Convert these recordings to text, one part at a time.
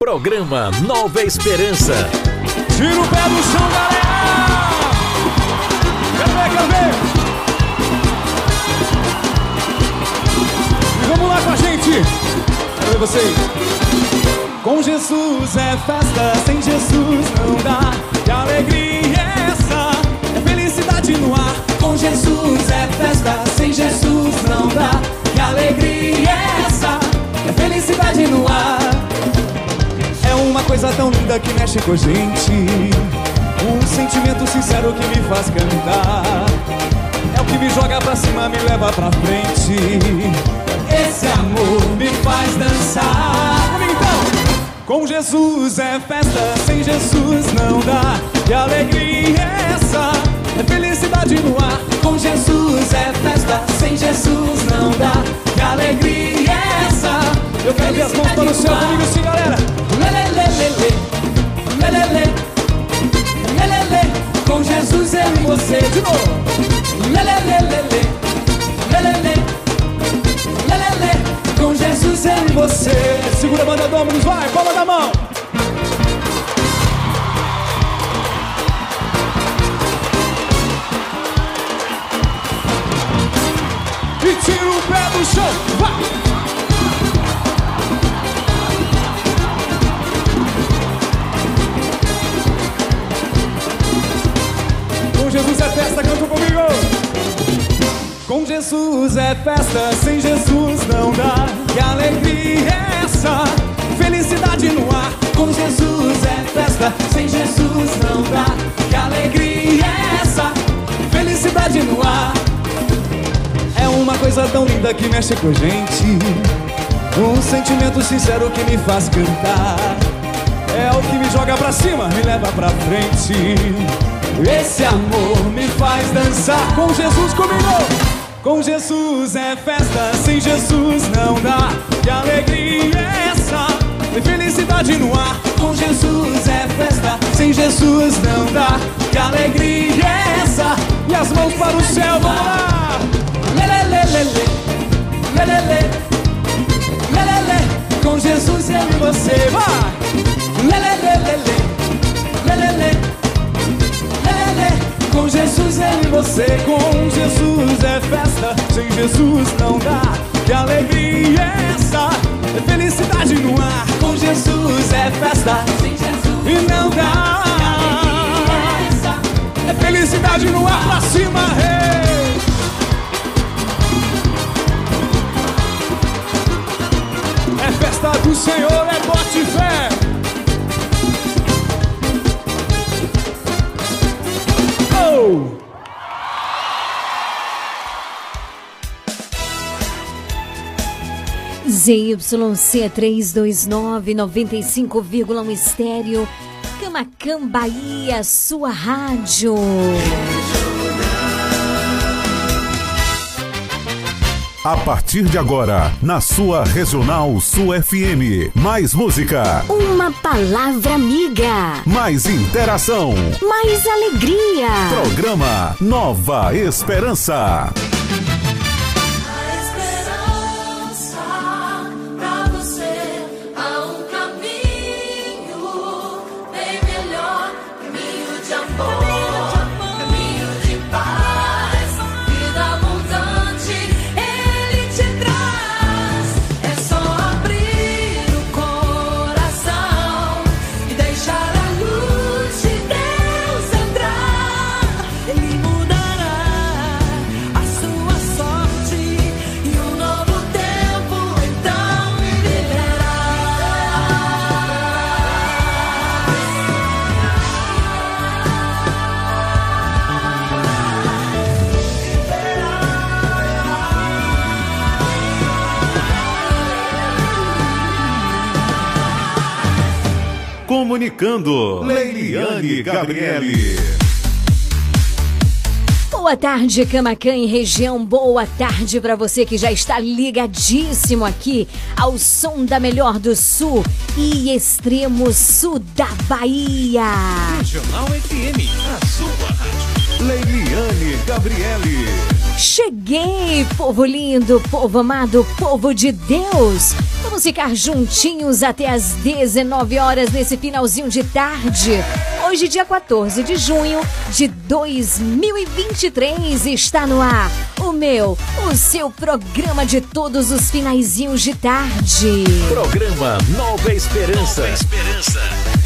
Programa Nova Esperança. Tira o pé do chão, galera! Quero ver, quero ver! E vamos lá com a gente! Quero ver vocês! Com Jesus é festa, sem Jesus não dá. Que alegria é essa? É felicidade no ar. Com Jesus é festa, sem Jesus não dá. Que alegria é essa? É felicidade no ar. Coisa tão linda que mexe com a gente. Um sentimento sincero que me faz cantar. É o que me joga pra cima, me leva pra frente. Esse amor me faz dançar. Então! Com Jesus é festa, sem Jesus não dá. Que alegria é essa? É felicidade no ar. Com Jesus é festa, sem Jesus não dá. Que alegria é essa? Eu quero ver as mãos para o céu comigo assim, galera. Lelelelele, lelele, lelele. Com Jesus eu e você de novo. Lelelelele, lelele, lelele. Com Jesus eu e você. Segura a banda Dominus, vai, palma da mão. E tira o pé do chão, vai. Festa, canta comigo. Com Jesus é festa, sem Jesus não dá. Que alegria é essa? Felicidade no ar. Com Jesus é festa, sem Jesus não dá. Que alegria é essa? Felicidade no ar. É uma coisa tão linda que mexe com a gente. Um sentimento sincero que me faz cantar. É o que me joga pra cima, me leva pra frente. Esse amor me faz dançar com Jesus comigo. Com Jesus é festa, sem Jesus não dá. Que alegria é essa? Tem felicidade no ar. Com Jesus é festa, sem Jesus não dá. Que alegria é essa? E as mãos para o céu, vamos lá! Lelelelele, lelele, lelele. Com Jesus eu e você, vai! Lelele, lelele. Com Jesus eu e você, com Jesus é festa, sem Jesus não dá. Que alegria é essa? É felicidade no ar. Com Jesus é festa, sem Jesus e não dá. É felicidade no ar pra cima, rei. É festa do Senhor, é bote fé. Oh! ZYC 329 95,1 estéreo. Camacam Bahia, sua rádio. A partir de agora, na sua Regional Sul FM. Mais música, Uma palavra amiga. mais interação. Mais alegria. Programa Nova Esperança. A Comunicando, Leiliane Gabriele. Boa tarde, Camacan e região. Boa tarde para você que já está ligadíssimo aqui ao som da melhor do sul e extremo sul da Bahia. Regional FM, a sua rádio. Leiliane Gabriele. Cheguei, povo lindo, povo amado, povo de Deus. Vamos ficar juntinhos até as 19 horas nesse finalzinho de tarde. Hoje, dia 14 de junho de 2023, está no ar o meu, o seu programa de todos os finaizinhos de tarde. Programa Nova Esperança. Nova Esperança.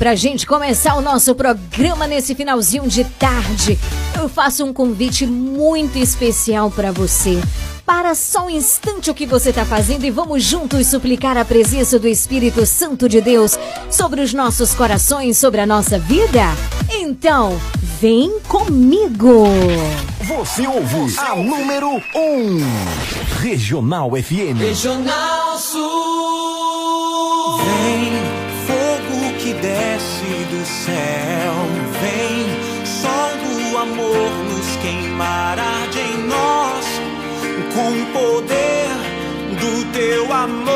Pra gente começar o nosso programa nesse finalzinho de tarde, eu faço um convite muito especial para você. Para só um instante o que você está fazendo e vamos juntos suplicar a presença do Espírito Santo de Deus sobre os nossos corações, sobre a nossa vida? Então, vem comigo! Você ouve a número 1, um, Regional FM. Regional Sul. Céu, vem, sol do amor nos queimar, arde em nós, com o poder do teu amor.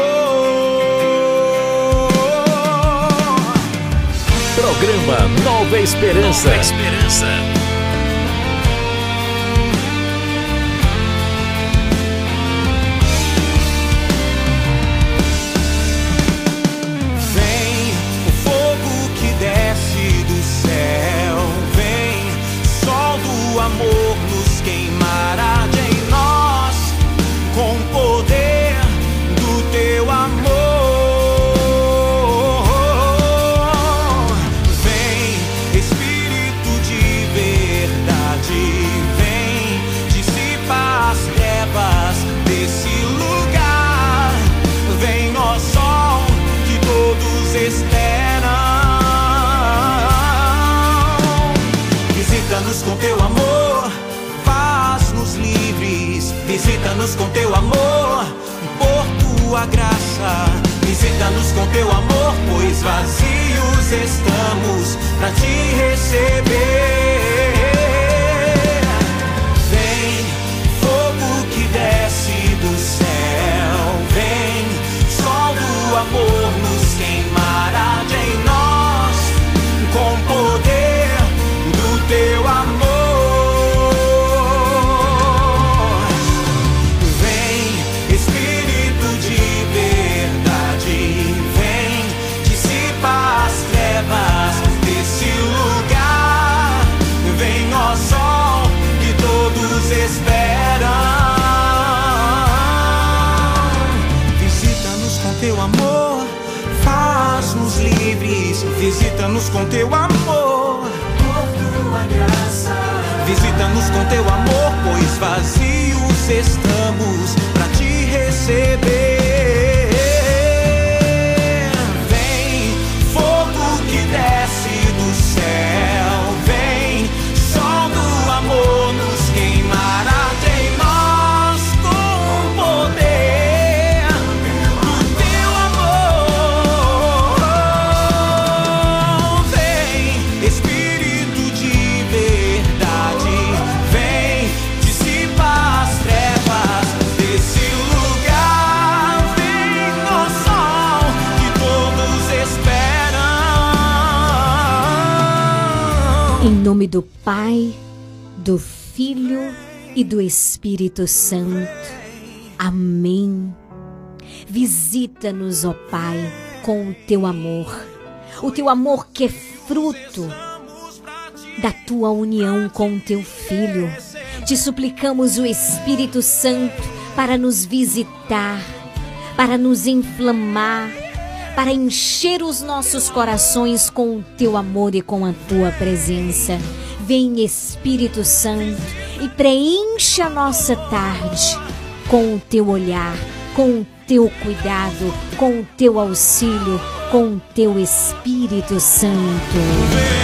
Programa Nova Esperança. Nova Esperança. Visita-nos com teu amor, pois vazios estamos para te receber. Teu amor. Por tua graça. Visita-nos com teu amor, pois vazios Pai, do Filho e do Espírito Santo. Amém. Visita-nos, ó Pai, com o teu amor, o teu amor que é fruto da tua união com o teu Filho. Te suplicamos o Espírito Santo para nos visitar, para nos inflamar, para encher os nossos corações com o teu amor e com a tua presença. Vem Espírito Santo e preenche a nossa tarde com o teu olhar, com o teu cuidado, com o teu auxílio, com o teu Espírito Santo.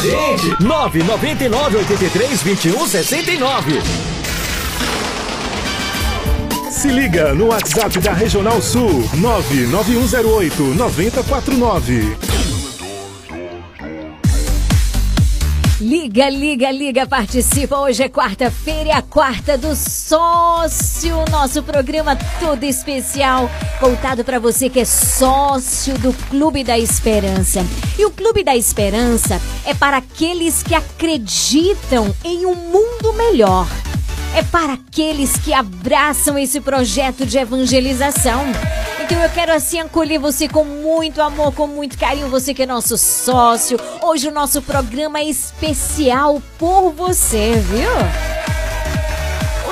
Gente! 999 83 21 69. Se liga no WhatsApp da Regional Sul 99108 9049. Liga, liga, liga, participa. Hoje é quarta-feira, a quarta do sócio. Nosso programa todo especial, voltado para você que é sócio do Clube da Esperança. E o Clube da Esperança é para aqueles que acreditam em um mundo melhor. É para aqueles que abraçam esse projeto de evangelização. Então eu quero assim acolher você com muito amor, com muito carinho, você que é nosso sócio. Hoje o nosso programa é especial por você, viu?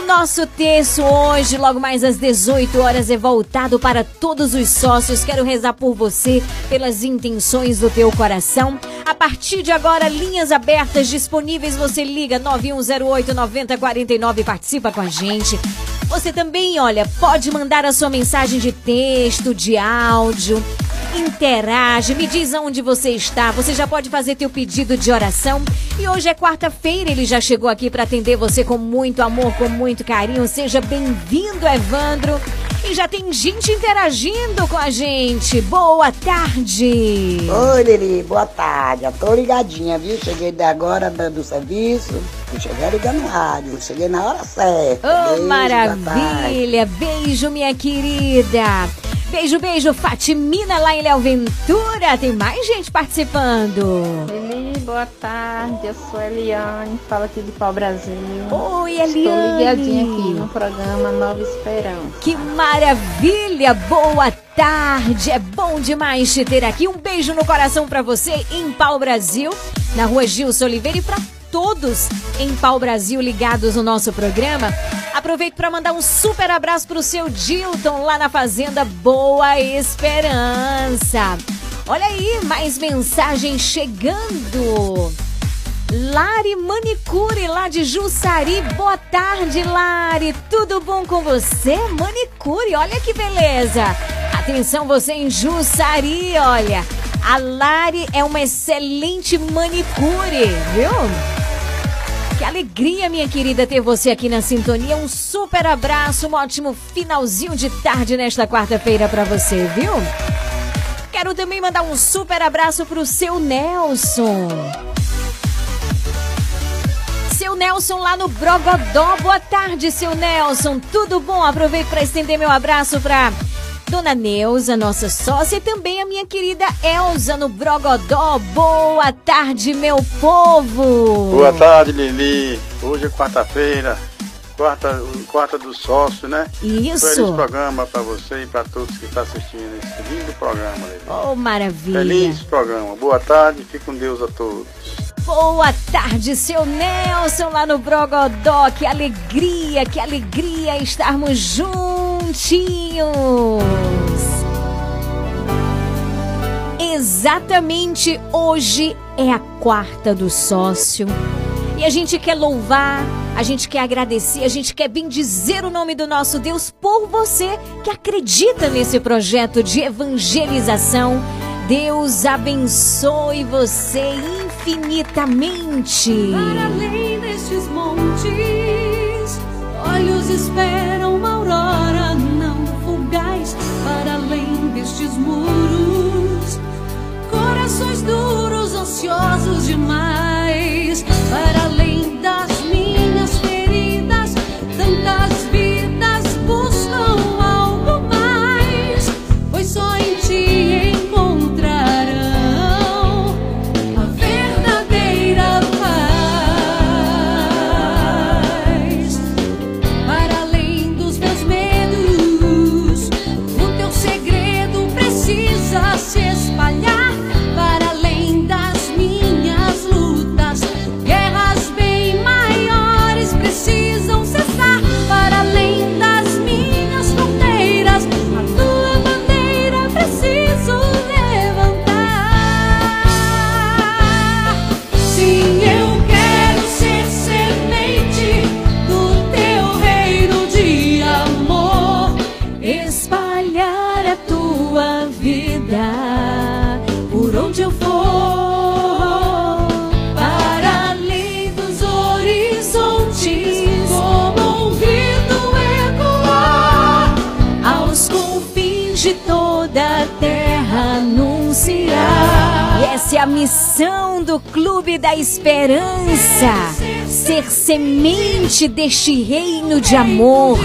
Nosso texto hoje, logo mais às 18 horas, é voltado para todos os sócios. Quero rezar por você, pelas intenções do teu coração. A partir de agora, linhas abertas disponíveis. Você liga 9108 9049 e participa com a gente. Você também, olha, pode mandar a sua mensagem de texto, de áudio. Interage, me diz aonde você está. Você já pode fazer teu pedido de oração. E hoje é quarta-feira, ele já chegou aqui para atender você com muito amor, com muito carinho. Seja bem-vindo, Evandro. E já tem gente interagindo com a gente. Boa tarde. Oi, Lili, boa tarde. Já tô ligadinha, viu? Cheguei agora do, serviço. Eu cheguei ligando no rádio. Cheguei na hora certa. Oh, Beijo, maravilha! Beijo, minha querida! Beijo, beijo, Fatimina lá em Léo Ventura. Tem mais gente participando. Lili, boa tarde. Eu sou a Eliane, falo aqui de Pau Brasil. Oi, Estou Eliane. ligadinha aqui no programa Nova Esperança. Que maravilha! Boa tarde! É bom demais te ter aqui. Um beijo no coração pra você em Pau Brasil, na rua Gilson Oliveira e pra todos em Pau Brasil ligados no nosso programa. Aproveito para mandar um super abraço pro seu Dilton lá na Fazenda Boa Esperança. Olha aí, mais mensagem chegando. Lari Manicure, lá de Jussari. Boa tarde, Lari. Tudo bom com você? Manicure, olha que beleza. Atenção, você em Jussari, olha. A Lari é uma excelente manicure, viu? Que alegria, minha querida, ter você aqui na sintonia. Um super abraço, um ótimo finalzinho de tarde nesta quarta-feira para você, viu? Quero também mandar um super abraço pro seu Nelson. Seu Nelson lá no Brogodó. Boa tarde, seu Nelson. Tudo bom? Aproveito para estender meu abraço para Dona Neuza, nossa sócia, e também a minha querida Elza no Brogodó. Boa tarde, meu povo. Boa tarde, Lili. Hoje é quarta-feira, quarta, quarta do sócio, né? Feliz Isso. programa para você e para todos que estão assistindo esse lindo programa, Lili. Oh, maravilha. Feliz programa. Boa tarde, fique com Deus a todos. Boa tarde, seu Nelson lá no Brogodó. Que alegria, que alegria estarmos juntinhos. Exatamente hoje é a quarta do sócio. E a gente quer louvar, a gente quer agradecer, a gente quer bendizer o nome do nosso Deus por você que acredita nesse projeto de evangelização. Deus abençoe você infinitamente. Para além destes montes, olhos esperam uma aurora não fugaz. Para além destes muros, corações duros, ansiosos demais. Para além semente deste reino de amor.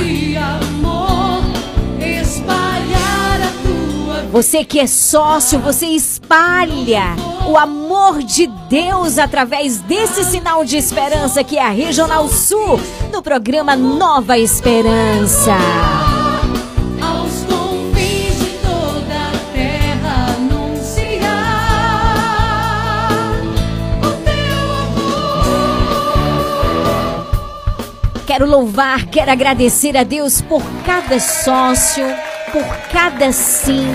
Você que é sócio, você espalha o amor de Deus através desse sinal de esperança que é a Regional Sul, no programa Nova Esperança. Quero louvar, quero agradecer a Deus por cada sócio, por cada sim,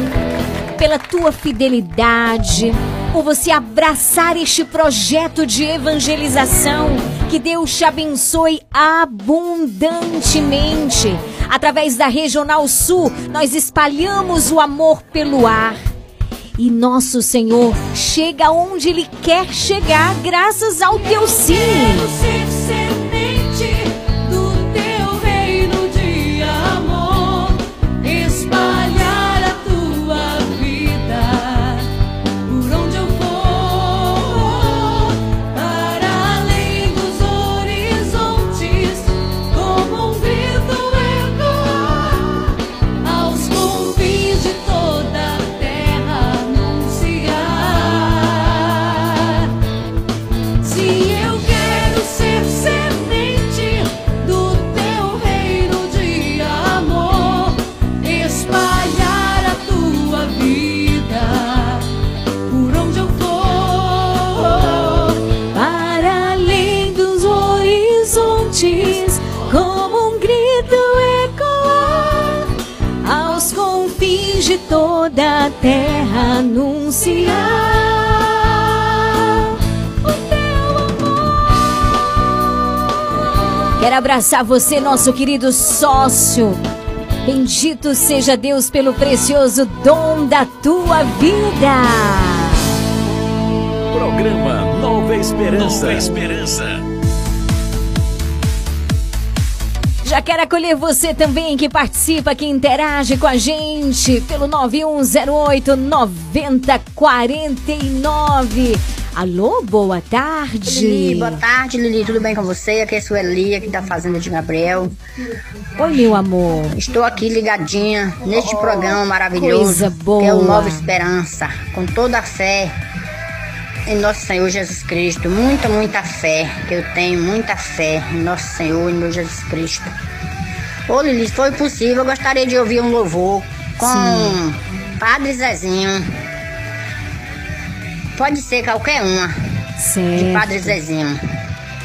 pela tua fidelidade, por você abraçar este projeto de evangelização. Que Deus te abençoe abundantemente. Através da Regional Sul, nós espalhamos o amor pelo ar. E nosso Senhor chega onde Ele quer chegar, graças ao teu sim. A terra anunciar o teu amor. Quero abraçar você, nosso querido sócio. Bendito seja Deus pelo precioso dom da tua vida. Programa Nova Esperança. Nova Esperança. Já quero acolher você também que participa, que interage com a gente pelo 9108 9049. Alô, boa tarde. Lili, boa tarde, Lili. Tudo bem com você? Aqui é a Sueli, aqui da Fazenda de Gabriel. Oi, meu amor. Estou aqui ligadinha neste programa maravilhoso coisa boa. que é o Nova Esperança, com toda a fé em nosso Senhor Jesus Cristo. Muita, muita fé, que eu tenho muita fé em nosso Senhor e meu Jesus Cristo. Ô Lili, se for possível, eu gostaria de ouvir um louvor com Sim. Padre Zezinho. Pode ser qualquer uma. de Certo. Padre Zezinho.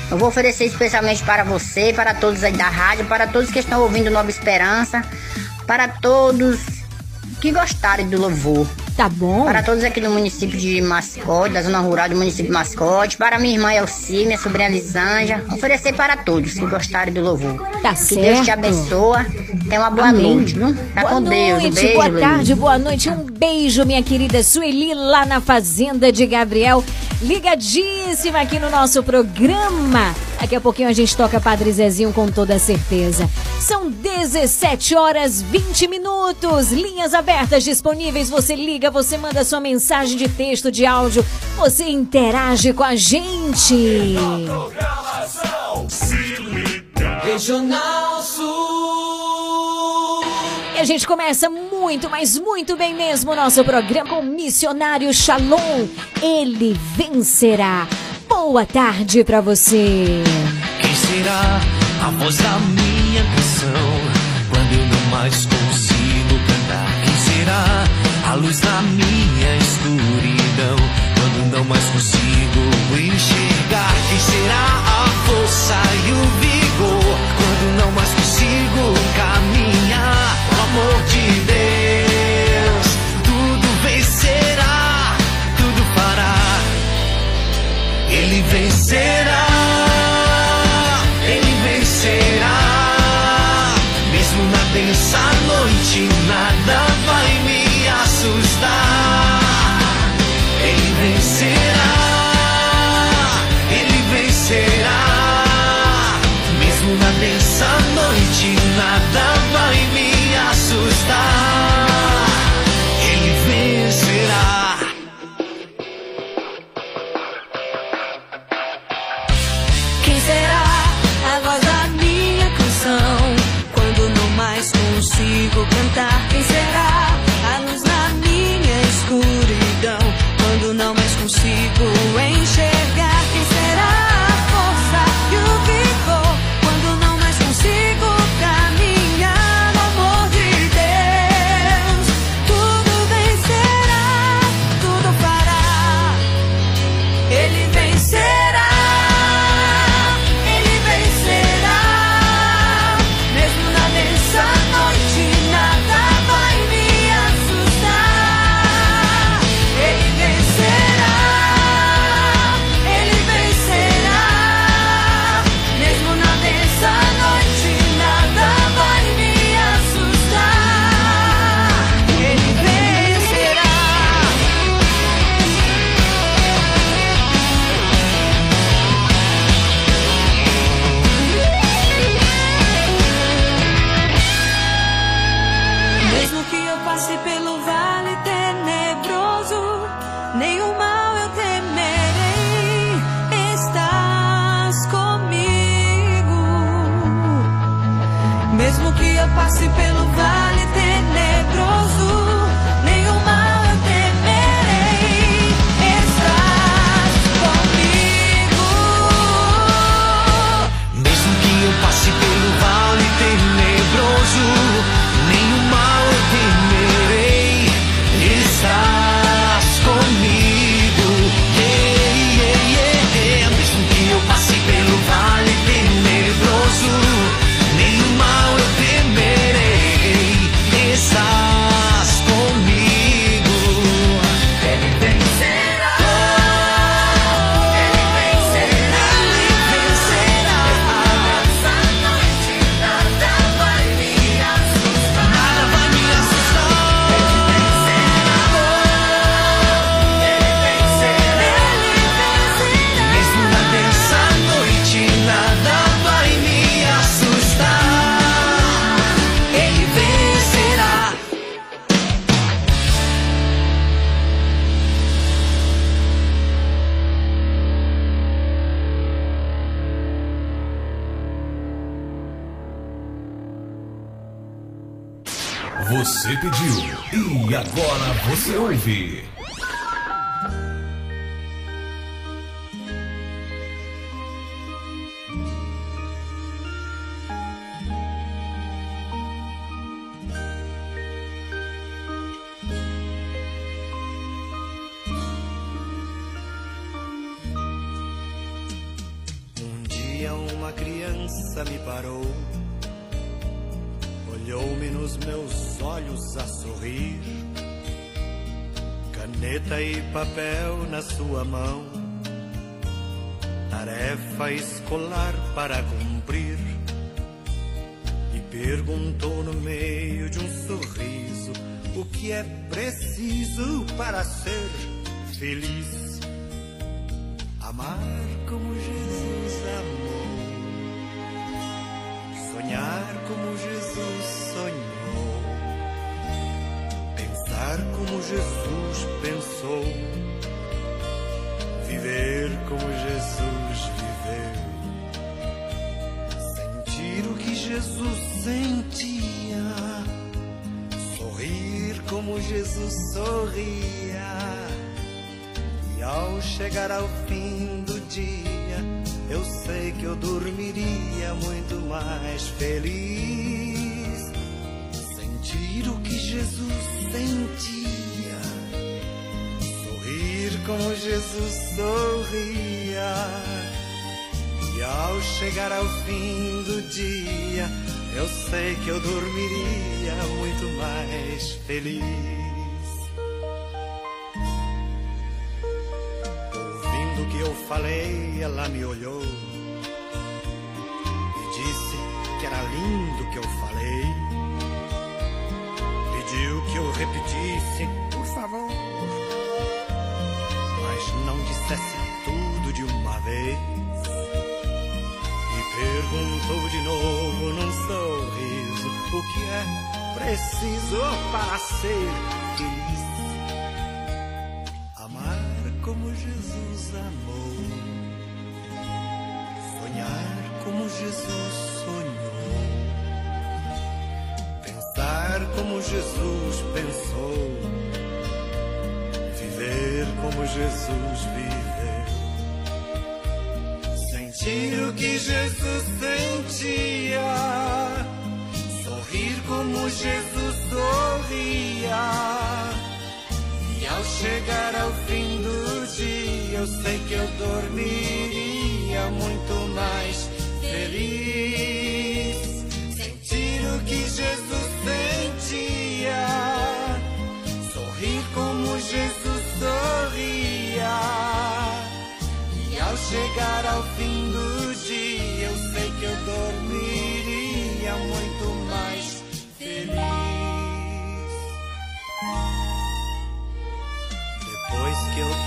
Eu vou oferecer especialmente para você, para todos aí da rádio, para todos que estão ouvindo Nova Esperança, para todos que gostarem do louvor. Tá bom? Para todos aqui do município de Mascote, da zona rural do município de Mascote, para minha irmã Elci, minha sobrinha Lisângela, oferecer para todos que gostarem do louvor. Tá que certo. Deus te abençoa. Tenha uma boa Amém. noite, viu? Tá boa com Deus. Um noite, beijo, boa Lili. tarde, boa noite. Um beijo, minha querida Sueli, lá na Fazenda de Gabriel. Ligadíssima aqui no nosso programa. Daqui a pouquinho a gente toca Padre Zezinho com toda certeza. São 17 horas 20 minutos. Linhas abertas disponíveis. Você liga, você manda sua mensagem de texto, de áudio. Você interage com a gente. Regional Sul. E a gente começa muito, mas muito bem mesmo o nosso programa com o missionário Shalom. Ele vencerá. Boa tarde pra você. Quem será a voz da minha canção quando eu não mais consigo cantar? Quem será a luz da minha escuridão quando não mais consigo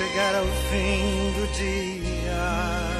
chegar ao fim do dia,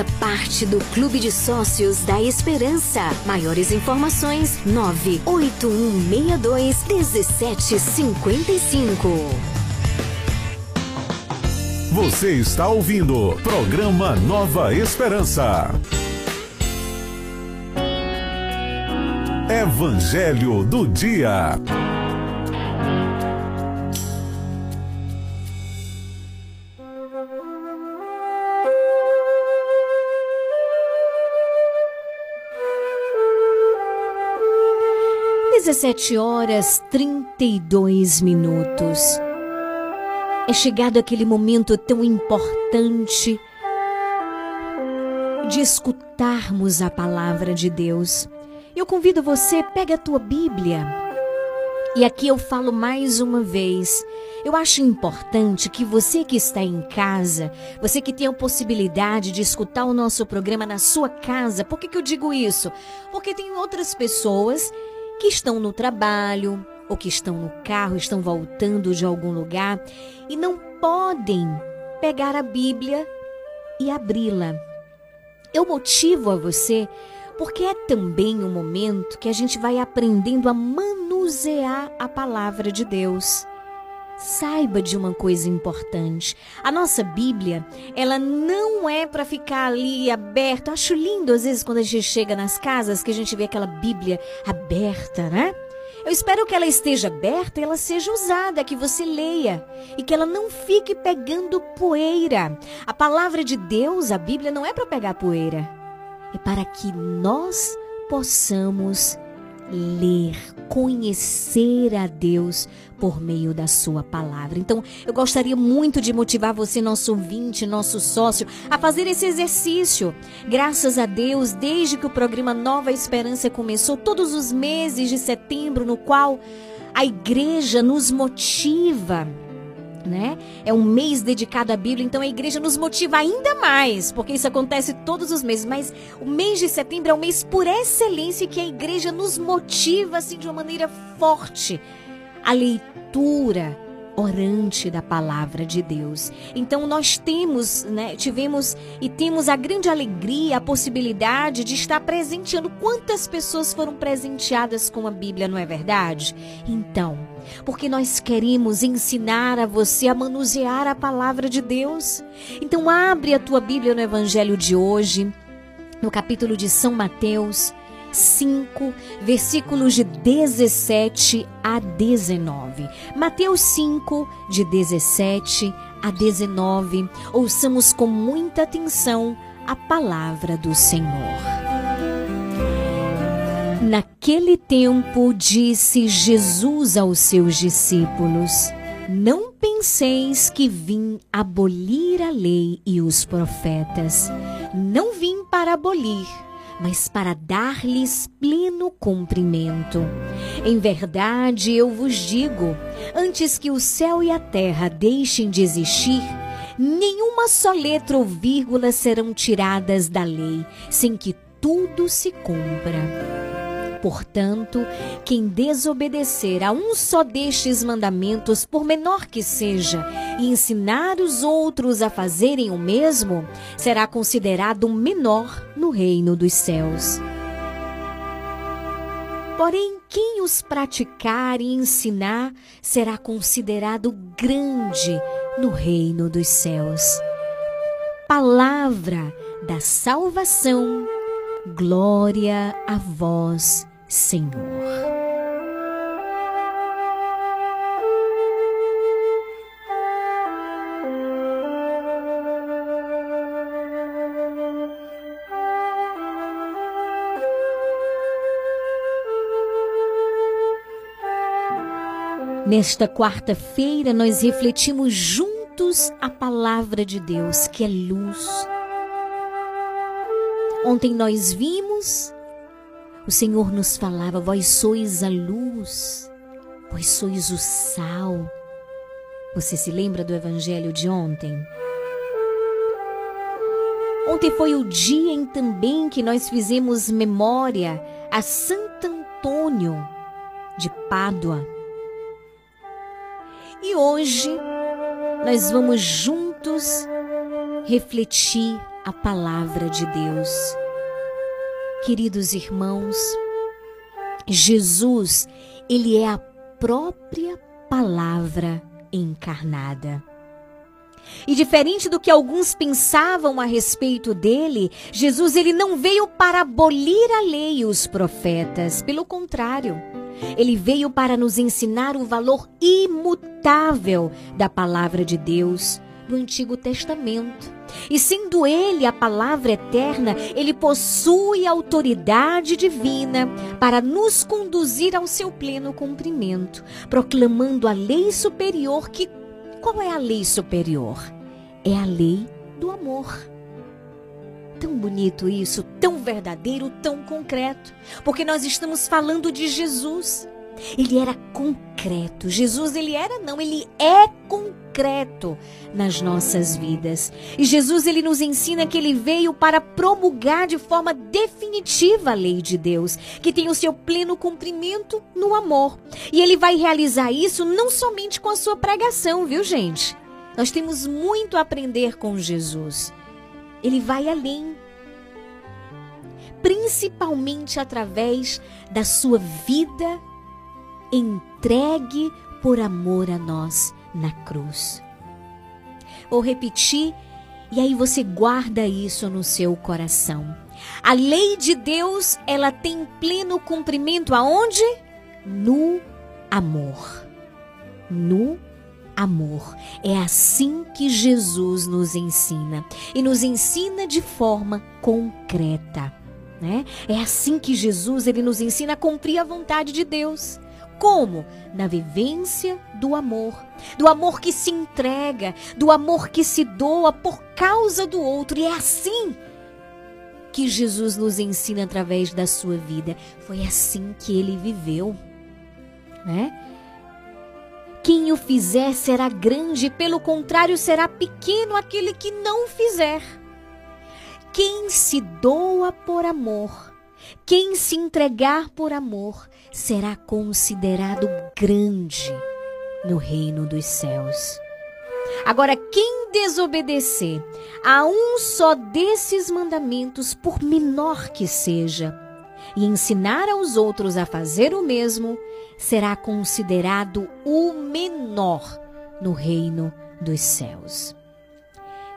Faça parte do Clube de Sócios da Esperança. Maiores informações: 98162 1755. Você está ouvindo programa Nova Esperança. Evangelho do Dia. 17 horas 32 minutos. É chegado aquele momento tão importante de escutarmos a palavra de Deus. Eu convido você, pega a tua Bíblia. E aqui eu falo mais uma vez. Eu acho importante que você que está em casa, você que tem a possibilidade de escutar o nosso programa na sua casa, por que, que eu digo isso? Porque tem outras pessoas que estão no trabalho, ou que estão no carro, estão voltando de algum lugar e não podem pegar a Bíblia e abri-la. Eu motivo a você porque é também um momento que a gente vai aprendendo a manusear a palavra de Deus. Saiba de uma coisa importante. A nossa Bíblia, ela não é para ficar ali aberta. Eu acho lindo às vezes quando a gente chega nas casas que a gente vê aquela Bíblia aberta, né? Eu espero que ela esteja aberta e ela seja usada, que você leia e que ela não fique pegando poeira. A palavra de Deus, a Bíblia, não é para pegar poeira, é para que nós possamos ler, conhecer a Deus por meio da sua palavra. Então, eu gostaria muito de motivar você, nosso ouvinte, nosso sócio, a fazer esse exercício. Graças a Deus, desde que o programa Nova Esperança começou, todos os meses de setembro, no qual a igreja nos motiva né? É um mês dedicado à Bíblia, então a igreja nos motiva ainda mais, porque isso acontece todos os meses, mas o mês de setembro é um mês por excelência que a igreja nos motiva assim de uma maneira forte a leitura orante da palavra de Deus. Então nós temos, né, tivemos e temos a grande alegria, a possibilidade de estar presenteando quantas pessoas foram presenteadas com a Bíblia, não é verdade? Então, porque nós queremos ensinar a você a manusear a palavra de Deus. Então abre a tua Bíblia no evangelho de hoje, no capítulo de São Mateus, 5, versículos de 17 a 19. Mateus 5, de 17 a 19. Ouçamos com muita atenção a palavra do Senhor. Naquele tempo disse Jesus aos seus discípulos: Não penseis que vim abolir a lei e os profetas. Não vim para abolir, mas para dar-lhes pleno cumprimento. Em verdade, eu vos digo: antes que o céu e a terra deixem de existir, nenhuma só letra ou vírgula serão tiradas da lei, sem que tudo se cumpra. Portanto, quem desobedecer a um só destes mandamentos, por menor que seja, e ensinar os outros a fazerem o mesmo, será considerado menor no reino dos céus. Porém, quem os praticar e ensinar será considerado grande no reino dos céus. Palavra da salvação, glória a vós, Senhor. Nesta quarta-feira, nós refletimos juntos a palavra de Deus, que é luz. Ontem nós vimos o Senhor nos falava: Vós sois a luz, vós sois o sal. Você se lembra do evangelho de ontem? Ontem foi o dia em também que nós fizemos memória a Santo Antônio de Pádua. E hoje nós vamos juntos refletir a palavra de Deus. Queridos irmãos, Jesus, ele é a própria palavra encarnada. E diferente do que alguns pensavam a respeito dele, Jesus ele não veio para abolir a lei e os profetas, pelo contrário, ele veio para nos ensinar o valor imutável da palavra de Deus, próprio Antigo Testamento. E sendo ele a palavra eterna, ele possui autoridade divina para nos conduzir ao seu pleno cumprimento, proclamando a lei superior que qual é a lei superior? É a lei do amor. Tão bonito isso, tão verdadeiro, tão concreto, porque nós estamos falando de Jesus. Ele era concreto. Jesus, ele era não, ele é concreto nas nossas vidas. E Jesus, ele nos ensina que ele veio para promulgar de forma definitiva a lei de Deus, que tem o seu pleno cumprimento no amor. E ele vai realizar isso não somente com a sua pregação, viu, gente? Nós temos muito a aprender com Jesus. Ele vai além principalmente através da sua vida entregue por amor a nós na cruz. Vou repetir e aí você guarda isso no seu coração. A lei de Deus, ela tem pleno cumprimento aonde? No amor. No amor. É assim que Jesus nos ensina e nos ensina de forma concreta, né? É assim que Jesus ele nos ensina a cumprir a vontade de Deus. Como? Na vivência do amor, do amor que se entrega, do amor que se doa por causa do outro. E é assim que Jesus nos ensina através da sua vida. Foi assim que ele viveu, né? Quem o fizer será grande, pelo contrário, será pequeno aquele que não fizer. Quem se doa por amor, quem se entregar por amor, será considerado grande no reino dos céus. Agora, quem desobedecer a um só desses mandamentos, por menor que seja, e ensinar aos outros a fazer o mesmo, será considerado o menor no reino dos céus.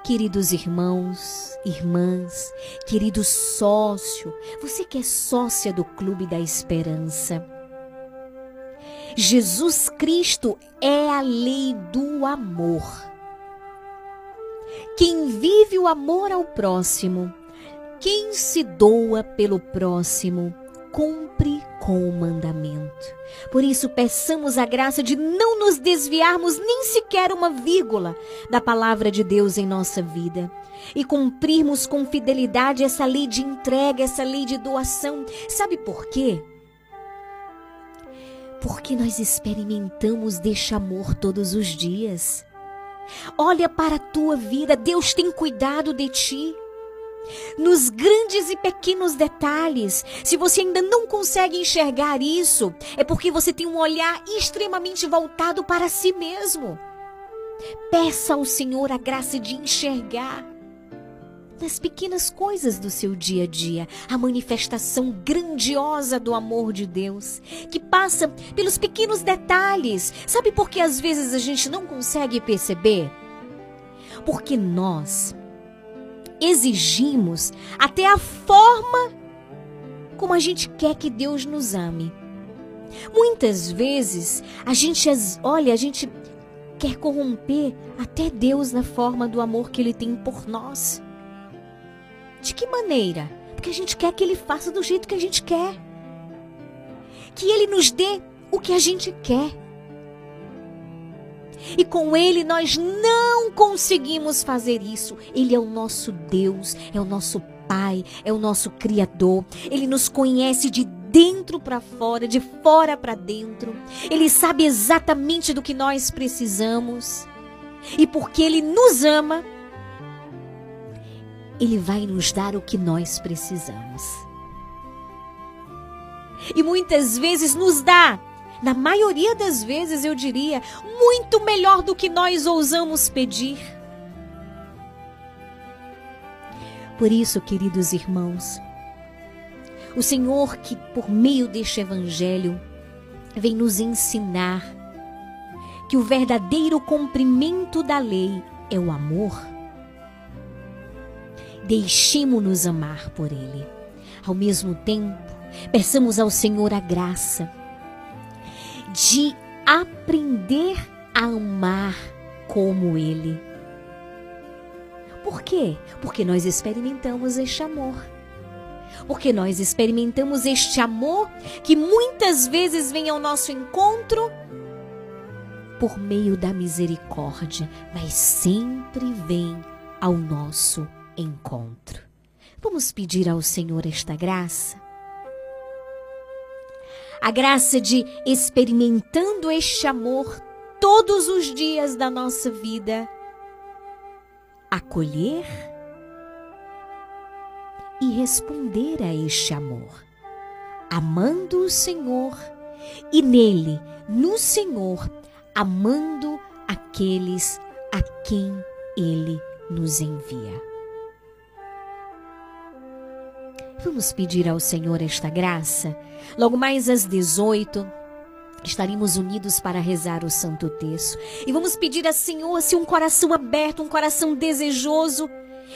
Queridos irmãos, irmãs, querido sócio, você que é sócia do Clube da Esperança. Jesus Cristo é a lei do amor. Quem vive o amor ao próximo, quem se doa pelo próximo, cumpre com o mandamento. Por isso, peçamos a graça de não nos desviarmos nem sequer uma vírgula da palavra de Deus em nossa vida e cumprirmos com fidelidade essa lei de entrega, essa lei de doação. Sabe por quê? Porque nós experimentamos deste amor todos os dias. Olha para a tua vida, Deus tem cuidado de ti nos grandes e pequenos detalhes. Se você ainda não consegue enxergar isso, é porque você tem um olhar extremamente voltado para si mesmo. Peça ao Senhor a graça de enxergar nas pequenas coisas do seu dia a dia a manifestação grandiosa do amor de Deus, que passa pelos pequenos detalhes. Sabe por que às vezes a gente não consegue perceber? Porque nós exigimos até a forma como a gente quer que Deus nos ame. Muitas vezes a gente, olha, a gente quer corromper até Deus na forma do amor que Ele tem por nós. De que maneira? Porque a gente quer que Ele faça do jeito que a gente quer. Que Ele nos dê o que a gente quer. E com Ele nós não conseguimos fazer isso. Ele é o nosso Deus, é o nosso Pai, é o nosso Criador. Ele nos conhece de dentro para fora, de fora para dentro. Ele sabe exatamente do que nós precisamos. E porque Ele nos ama, Ele vai nos dar o que nós precisamos. E muitas vezes nos dá na maioria das vezes eu diria, muito melhor do que nós ousamos pedir. Por isso, queridos irmãos, o Senhor que por meio deste evangelho vem nos ensinar que o verdadeiro cumprimento da lei é o amor. Deixemo-nos amar por ele. Ao mesmo tempo, peçamos ao Senhor a graça de aprender a amar como Ele. Por quê? Porque nós experimentamos este amor. Porque nós experimentamos este amor que muitas vezes vem ao nosso encontro por meio da misericórdia, mas sempre vem ao nosso encontro. Vamos pedir ao Senhor esta graça? A graça de experimentando este amor todos os dias da nossa vida, acolher e responder a este amor, amando o Senhor e nele, no Senhor, amando aqueles a quem ele nos envia. Vamos pedir ao Senhor esta graça. Logo mais às 18, estaremos unidos para rezar o Santo Terço. E vamos pedir ao Senhor se um coração aberto, um coração desejoso.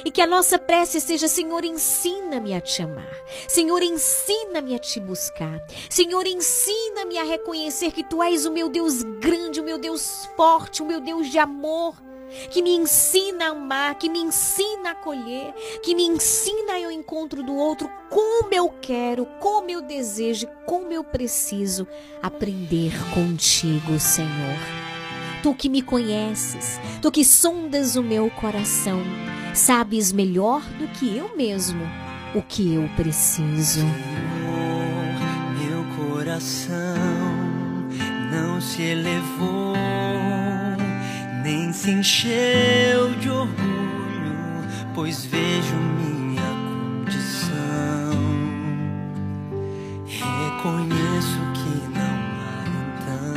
E que a nossa prece seja: Senhor, ensina-me a te amar. Senhor, ensina-me a te buscar. Senhor, ensina-me a reconhecer que tu és o meu Deus grande, o meu Deus forte, o meu Deus de amor que me ensina a amar, que me ensina a acolher, que me ensina ao encontro do outro como eu quero, como eu desejo, como eu preciso aprender contigo, Senhor. Tu que me conheces, tu que sondas o meu coração, sabes melhor do que eu mesmo o que eu preciso. Senhor, meu coração não se elevou nem se encheu de orgulho, pois vejo minha condição. Reconheço que não há então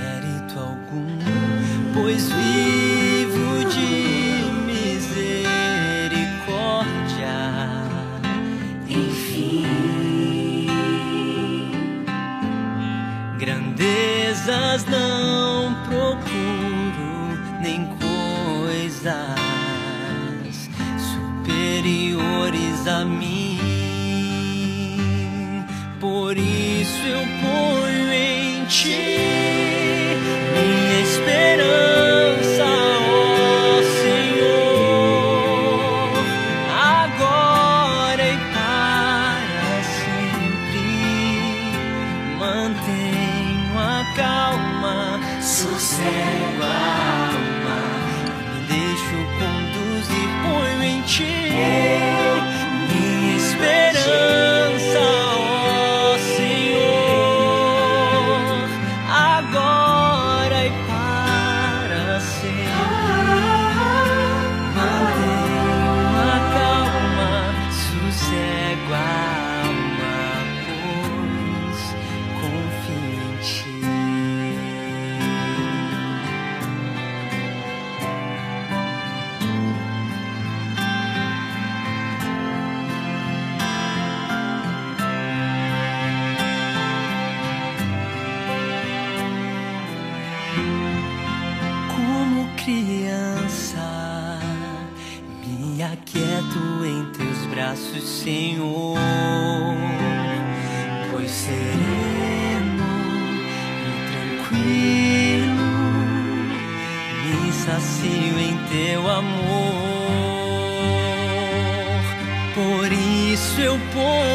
mérito algum, pois vivo de misericórdia. Enfim, grandezas não a mim. Por isso eu ponho em ti braços, Senhor. Pois sereno e tranquilo, me sacio em teu amor. Por isso eu ponho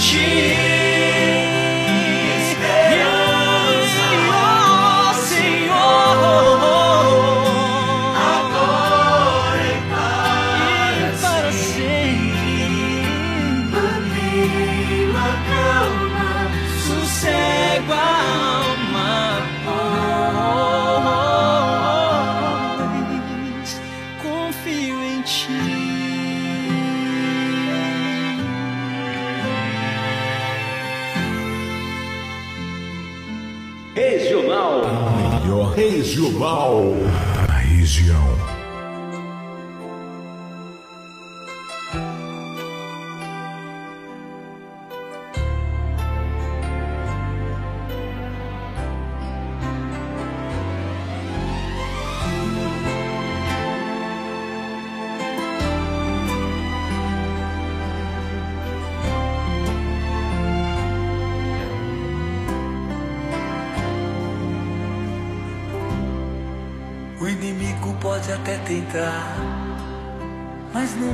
ponho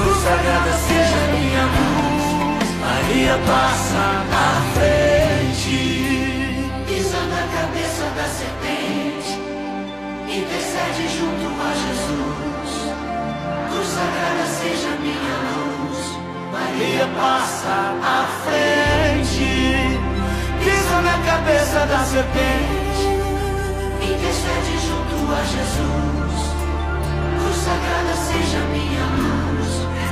Cruz sagrada seja minha luz. Maria passa à frente. Pisa na cabeça da serpente. Intercede junto a Jesus. Cruz sagrada seja minha luz. Maria passa à frente. Pisa na cabeça da serpente. Intercede junto a Jesus. Cruz sagrada seja minha luz.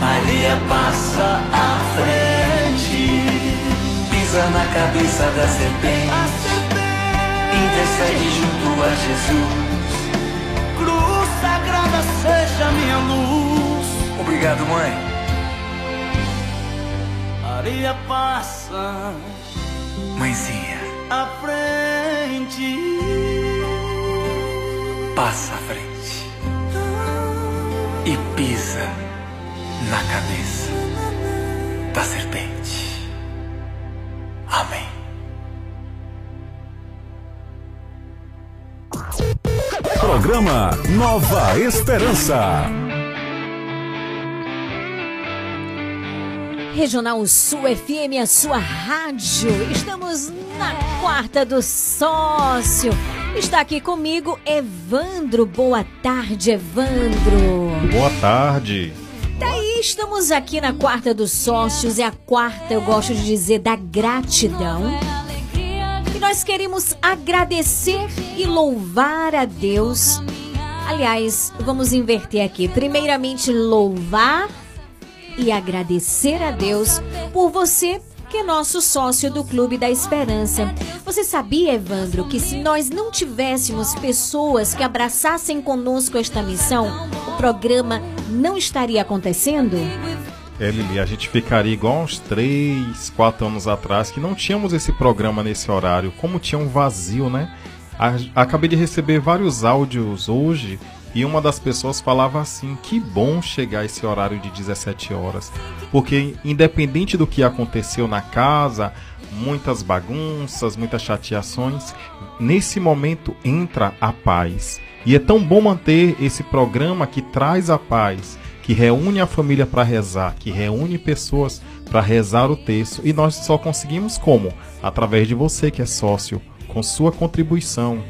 Maria passa à frente, pisa na cabeça da serpente, intercede junto a Jesus. cruz sagrada seja minha luz. Obrigado, mãe. Maria passa Mãezinha, à frente. passa à frente e pisa na cabeça da serpente. Amém. Programa Nova Esperança. Regional Sul FM, a sua rádio. Estamos na quarta do sócio. Está aqui comigo Evandro. Boa tarde, Evandro. Boa tarde. Estamos aqui na quarta dos sócios. É a quarta, eu gosto de dizer, da gratidão. E nós queremos agradecer e louvar a Deus. Aliás, vamos inverter aqui. Primeiramente, louvar e agradecer a Deus por você que é nosso sócio do Clube da Esperança. Você sabia, Evandro, que se nós não tivéssemos pessoas que abraçassem conosco esta missão, o programa não estaria acontecendo? É, Lili, a gente ficaria igual uns 3, 4 anos atrás, que não tínhamos esse programa nesse horário, como tinha um vazio, né? Acabei de receber vários áudios hoje e uma das pessoas falava assim: que bom chegar esse horário de 17 horas, porque independente do que aconteceu na casa, muitas bagunças, muitas chateações, nesse momento entra a paz. E é tão bom manter esse programa que traz a paz, que reúne a família para rezar, que reúne pessoas para rezar o texto, e nós só conseguimos como? Através de você que é sócio, com sua contribuição.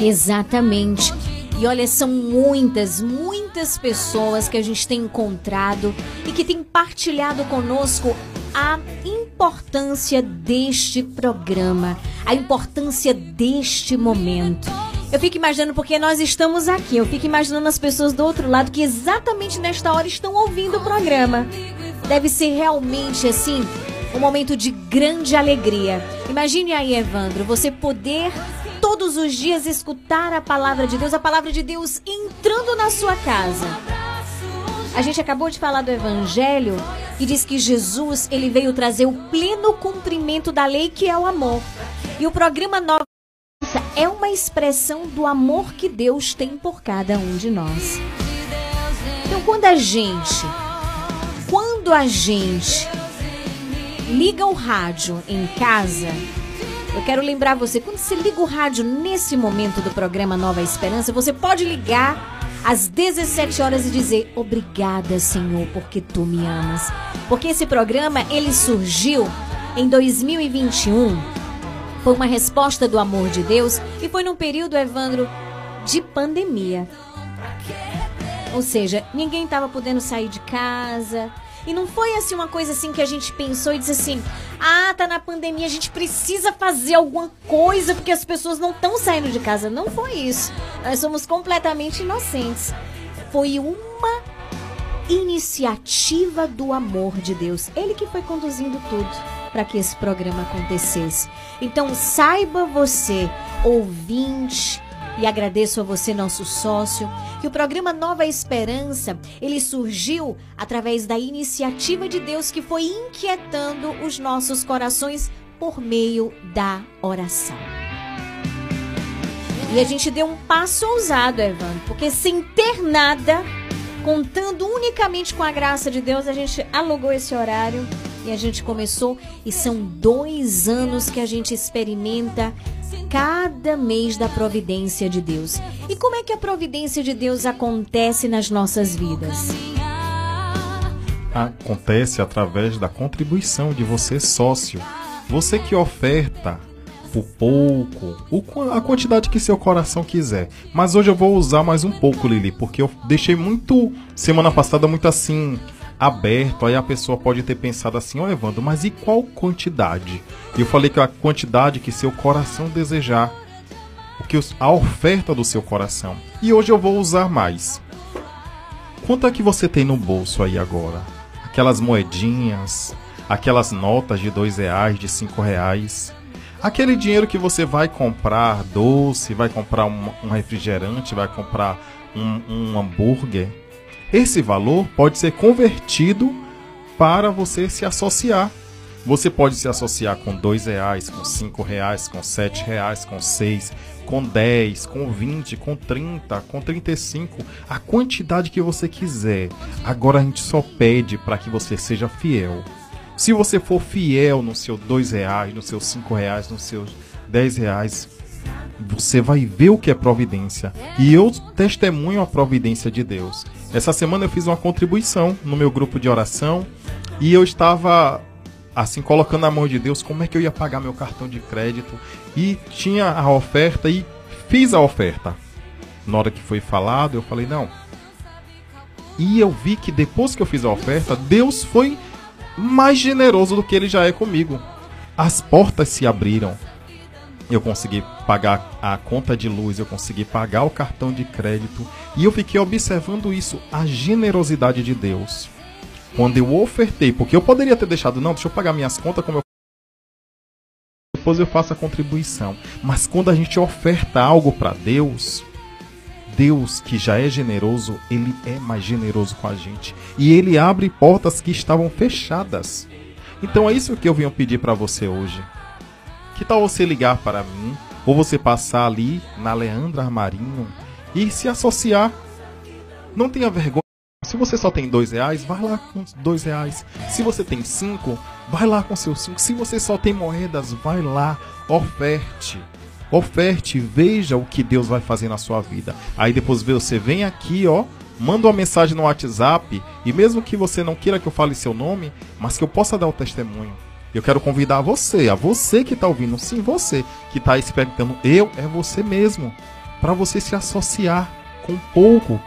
Exatamente. E olha, são muitas, muitas pessoas que a gente tem encontrado e que têm partilhado conosco a importância deste programa, a importância deste momento. Eu fico imaginando, porque nós estamos aqui, eu fico imaginando as pessoas do outro lado que exatamente nesta hora estão ouvindo o programa. Deve ser realmente assim um momento de grande alegria. Imagine aí, Evandro, você poder todos os dias escutar a palavra de Deus, a palavra de Deus entrando na sua casa. A gente acabou de falar do evangelho e diz que Jesus, ele veio trazer o pleno cumprimento da lei que é o amor. E o programa Nova é uma expressão do amor que Deus tem por cada um de nós. Então, quando a gente quando a gente liga o rádio em casa, eu quero lembrar você, quando você liga o rádio nesse momento do programa Nova Esperança, você pode ligar às 17 horas e dizer: "Obrigada, Senhor, porque tu me amas". Porque esse programa ele surgiu em 2021. Foi uma resposta do amor de Deus e foi num período, Evandro, de pandemia. Ou seja, ninguém estava podendo sair de casa. E não foi assim uma coisa assim que a gente pensou e disse assim: "Ah, tá na pandemia, a gente precisa fazer alguma coisa porque as pessoas não estão saindo de casa". Não foi isso. Nós somos completamente inocentes. Foi uma iniciativa do amor de Deus. Ele que foi conduzindo tudo para que esse programa acontecesse. Então, saiba você, ouvinte, e agradeço a você, nosso sócio, que o programa Nova Esperança, ele surgiu através da iniciativa de Deus que foi inquietando os nossos corações por meio da oração. E a gente deu um passo ousado, Evandro, porque sem ter nada, contando unicamente com a graça de Deus, a gente alugou esse horário e a gente começou. E são dois anos que a gente experimenta cada mês da providência de Deus. E como é que a providência de Deus acontece nas nossas vidas? Acontece através da contribuição de você sócio. Você que oferta o pouco, a quantidade que seu coração quiser. Mas hoje eu vou usar mais um pouco, Lili, porque eu deixei muito semana passada muito assim aberto. Aí a pessoa pode ter pensado assim, ó Evandro, mas e qual quantidade? Eu falei que a quantidade que seu coração desejar, o que a oferta do seu coração. E hoje eu vou usar mais. Quanto é que você tem no bolso aí agora? Aquelas moedinhas, aquelas notas de dois reais, de cinco reais. Aquele dinheiro que você vai comprar doce, vai comprar um, um refrigerante, vai comprar um, um hambúrguer. Esse valor pode ser convertido para você se associar. Você pode se associar com dois reais, com cinco reais, com sete reais, com seis, com 10, com 20, com 30, com 35, a quantidade que você quiser. Agora a gente só pede para que você seja fiel. Se você for fiel no seu dois reais, no seus cinco reais, nos seus 10 reais, você vai ver o que é providência. E eu testemunho a providência de Deus. Essa semana eu fiz uma contribuição no meu grupo de oração e eu estava assim colocando na mão de Deus como é que eu ia pagar meu cartão de crédito e tinha a oferta e fiz a oferta. Na hora que foi falado, eu falei não. E eu vi que depois que eu fiz a oferta, Deus foi mais generoso do que ele já é comigo. As portas se abriram. Eu consegui pagar a conta de luz, eu consegui pagar o cartão de crédito e eu fiquei observando isso, a generosidade de Deus. Quando eu ofertei, porque eu poderia ter deixado, não, deixa eu pagar minhas contas como eu depois eu faço a contribuição. Mas quando a gente oferta algo para Deus, Deus que já é generoso, ele é mais generoso com a gente e ele abre portas que estavam fechadas. Então é isso que eu venho pedir para você hoje. Que tal você ligar para mim ou você passar ali na Leandra Armarinho e se associar? Não tenha vergonha. Se você só tem dois reais, vai lá com dois reais. Se você tem cinco, vai lá com seus cinco. Se você só tem moedas, vai lá, oferte. Oferte, veja o que Deus vai fazer na sua vida. Aí depois você vem aqui, ó, manda uma mensagem no WhatsApp e mesmo que você não queira que eu fale seu nome, mas que eu possa dar o testemunho. Eu quero convidar você, a você que está ouvindo, sim, você que está experimentando, eu é você mesmo, para você se associar com pouco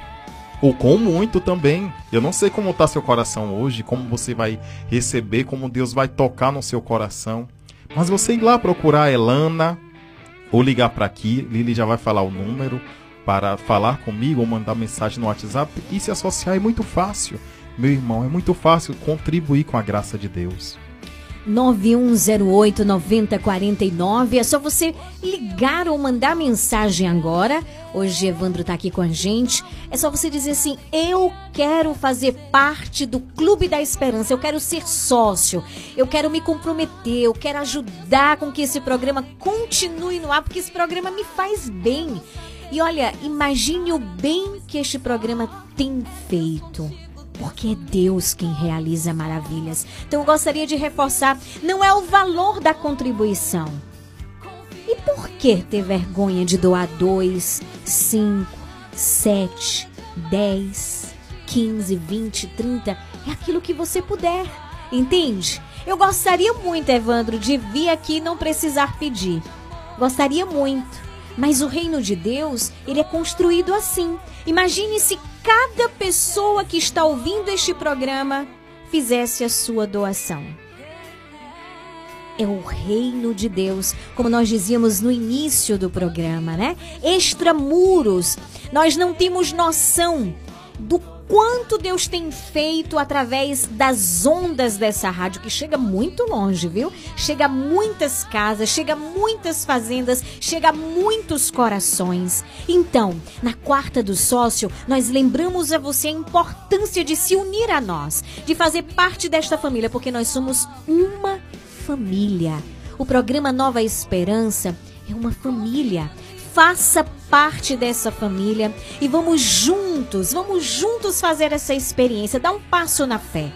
ou com muito também. Eu não sei como está seu coração hoje, como você vai receber, como Deus vai tocar no seu coração. Mas você ir lá procurar a Elana ou ligar para aqui, Lili já vai falar o número para falar comigo ou mandar mensagem no WhatsApp e se associar é muito fácil. Meu irmão, é muito fácil contribuir com a graça de Deus. 9108 9049. É só você ligar ou mandar mensagem agora. Hoje Evandro tá aqui com a gente. É só você dizer assim: "Eu quero fazer parte do Clube da Esperança. Eu quero ser sócio. Eu quero me comprometer, eu quero ajudar com que esse programa continue no ar, porque esse programa me faz bem." E olha, imagine o bem que este programa tem feito porque é Deus quem realiza maravilhas. Então eu gostaria de reforçar: não é o valor da contribuição. E por que ter vergonha de doar 2, 5, 7, 10, 15, 20, 30? É aquilo que você puder, entende? Eu gostaria muito, Evandro, de vir aqui e não precisar pedir. Gostaria muito. Mas o reino de Deus, ele é construído assim. Imagine se cada pessoa que está ouvindo este programa fizesse a sua doação. É o reino de Deus, como nós dizíamos no início do programa, né? Extramuros. Nós não temos noção do quanto Deus tem feito através das ondas dessa rádio, que chega muito longe, viu? Chega a muitas casas, chega a muitas fazendas, chega a muitos corações. Então, na quarta do sócio, nós lembramos a você a importância de se unir a nós, de fazer parte desta família, porque nós somos uma família. O programa Nova Esperança é uma família. Faça parte dessa família e vamos juntos, vamos juntos fazer essa experiência, dar um passo na fé.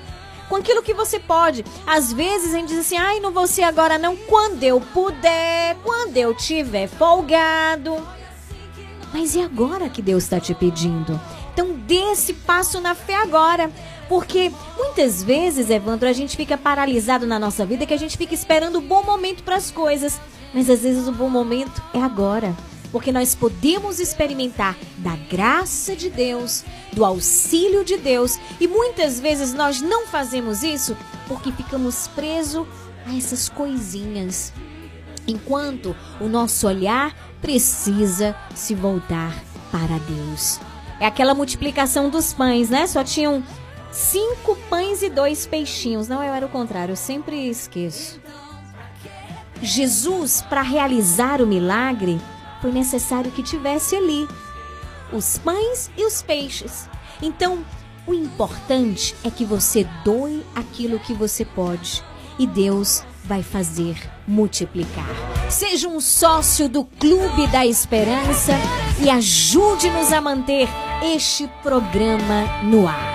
Com aquilo que você pode. Às vezes a gente diz assim: ai, não vou ser agora não, quando eu puder, quando eu tiver folgado. Mas e agora que Deus está te pedindo? Então dê esse passo na fé agora. Porque muitas vezes, Evandro, a gente fica paralisado na nossa vida que a gente fica esperando o bom momento para as coisas. Mas às vezes o bom momento é agora porque nós podemos experimentar da graça de Deus, do auxílio de Deus, e muitas vezes nós não fazemos isso porque ficamos presos a essas coisinhas. Enquanto o nosso olhar precisa se voltar para Deus. É aquela multiplicação dos pães, né? Só tinham cinco pães e dois peixinhos. Não, eu era o contrário, eu sempre esqueço. Jesus, para realizar o milagre, foi necessário que tivesse ali os pães e os peixes. Então, o importante é que você doe aquilo que você pode e Deus vai fazer multiplicar. Seja um sócio do Clube da Esperança e ajude-nos a manter este programa no ar.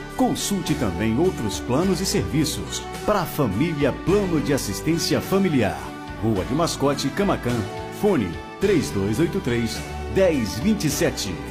Consulte também outros planos e serviços para a família Plano de Assistência Familiar. Rua de Mascote, Camacan, Fone 3283 1027.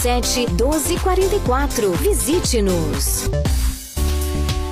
99807 1244. Visite-nos.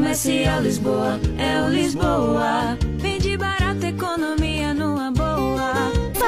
Comercial Lisboa, é o Lisboa. Vende barato, economia.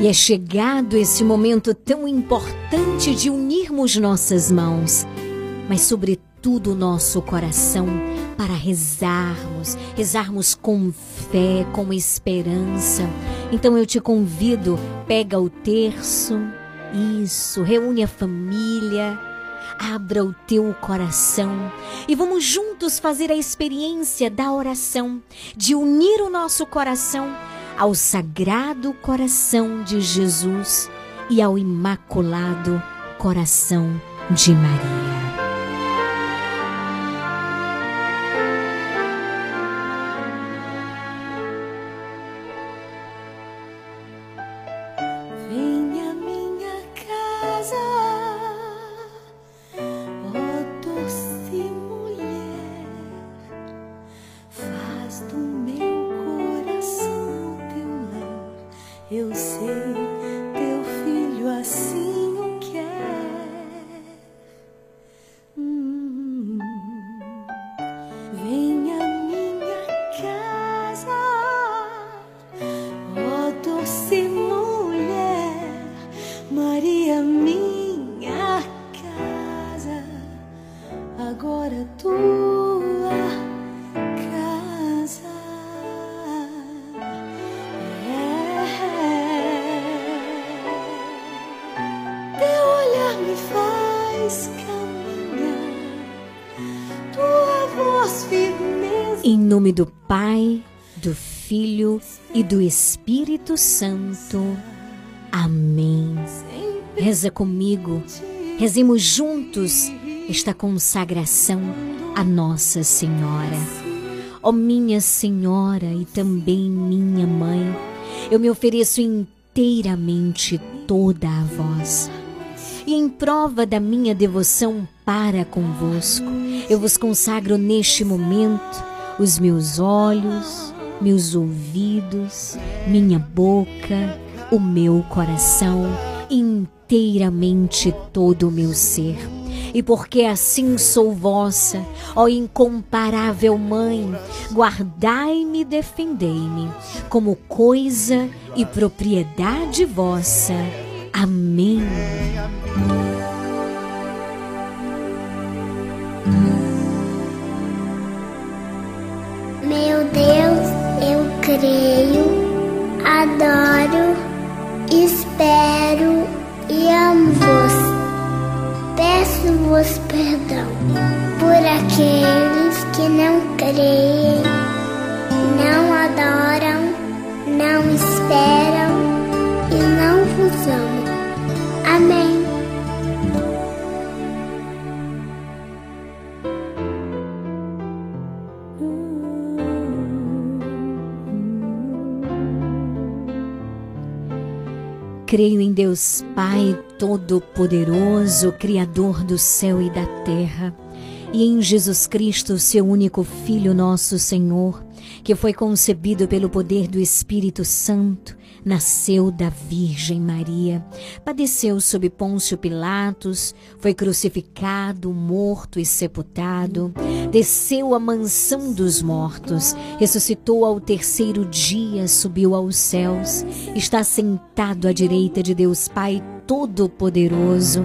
E é chegado esse momento tão importante de unirmos nossas mãos, mas sobretudo nosso coração para rezarmos, rezarmos com fé, com esperança. Então eu te convido, pega o terço, isso, reúne a família, abra o teu coração e vamos juntos fazer a experiência da oração, de unir o nosso coração ao Sagrado Coração de Jesus e ao Imaculado Coração de Maria. Santo. Amém. Reza comigo, rezemos juntos esta consagração a Nossa Senhora. Ó minha Senhora e também minha Mãe, eu me ofereço inteiramente toda a vós. E em prova da minha devoção para convosco, eu vos consagro neste momento os meus olhos, meus ouvidos, minha boca, o meu coração, inteiramente todo o meu ser. E porque assim sou vossa, ó incomparável Mãe, guardai-me e defendei-me como coisa e propriedade vossa. Amém. Creio, adoro, espero e amo-vos. Peço-vos perdão por aqueles que não creem, não adoram, não esperam e não vos amam. Amém. Creio em Deus Pai Todo-Poderoso, Criador do céu e da terra, e em Jesus Cristo, seu único Filho, nosso Senhor, que foi concebido pelo poder do Espírito Santo, nasceu da Virgem Maria, padeceu sob Pôncio Pilatos, foi crucificado, morto e sepultado, desceu à mansão dos mortos, ressuscitou ao terceiro dia, subiu aos céus, está sentado à direita de Deus Pai Todo-Poderoso,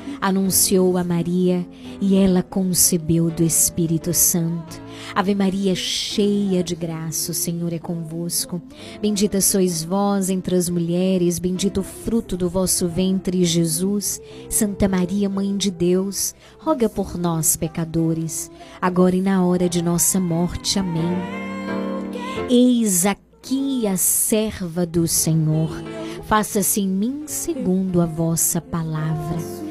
anunciou a Maria e ela concebeu do Espírito Santo. Ave Maria, cheia de graça, o Senhor é convosco. Bendita sois vós entre as mulheres, bendito o fruto do vosso ventre, Jesus. Santa Maria, Mãe de Deus, roga por nós, pecadores, agora e na hora de nossa morte. Amém. Eis aqui a serva do Senhor. Faça-se em mim segundo a vossa palavra.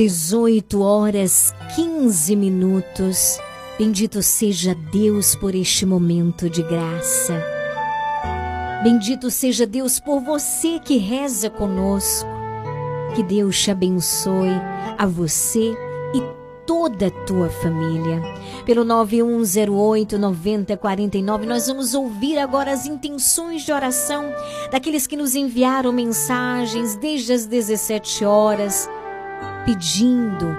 18 horas 15 minutos. Bendito seja Deus por este momento de graça. Bendito seja Deus por você que reza conosco. Que Deus te abençoe a você e toda a tua família. Pelo 9108 9049, nós vamos ouvir agora as intenções de oração daqueles que nos enviaram mensagens desde as 17 horas, pedindo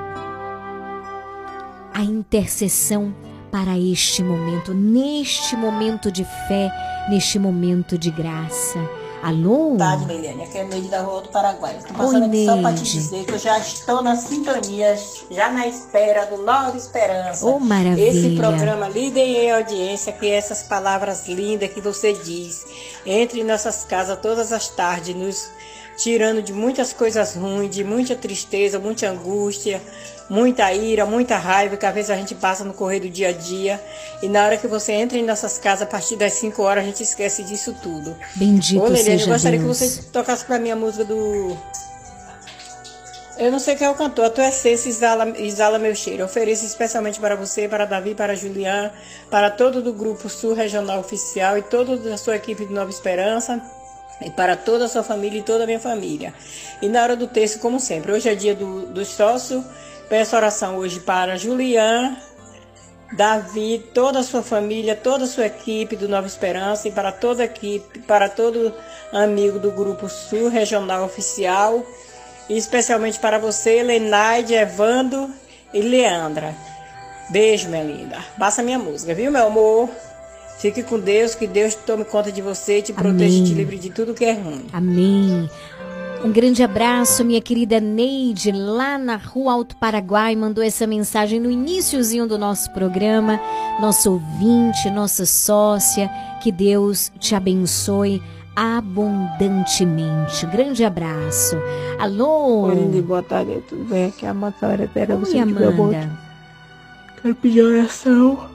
a intercessão para este momento, neste momento de fé, neste momento de graça. Alô? tarde, Leiliane. Aqui é Neide da Rua do Paraguai. Estou Oi, passando aqui só para te dizer que eu já estou na sintonia, já na espera do Nova Esperança. Oh, maravilha. Esse programa líder em audiência, que essas palavras lindas que você diz. Entre em nossas casas todas as tardes, nos tirando de muitas coisas ruins, de muita tristeza, muita angústia, muita ira, muita raiva que às vezes a gente passa no correr do dia a dia. E na hora que você entra em nossas casas, a partir das 5 horas, a gente esquece disso tudo. Bendito Ô, Leliane, seja eu gostaria Deus. que você tocasse pra mim a música do. Eu não sei quem é o cantor, a tua essência exala, exala meu cheiro. Eu ofereço especialmente para você, para Davi, para Julián, para todo do Grupo Sul Regional Oficial e toda a sua equipe de Nova Esperança. E para toda a sua família e toda a minha família. E na hora do texto, como sempre, hoje é dia do, do sócio. Peço oração hoje para Julián, Davi, toda a sua família, toda a sua equipe do Nova Esperança e para toda a equipe, para todo amigo do Grupo Sul Regional Oficial, e especialmente para você, Lenaide, Evando e Leandra. Beijo, minha linda. Passa minha música, viu, meu amor? Fique com Deus, que Deus tome conta de você, te proteja e te livre de tudo que é ruim. Amém. Um grande abraço, minha querida Neide, lá na Rua Alto Paraguai, mandou essa mensagem no iníciozinho do nosso programa. Nosso ouvinte, nossa sócia, que Deus te abençoe abundantemente. Grande abraço. Alô? Oi, Lindy, boa tarde, tudo bem? Aqui é a Amanda Pera, você Oi, de. Amanda. Quero pedir oração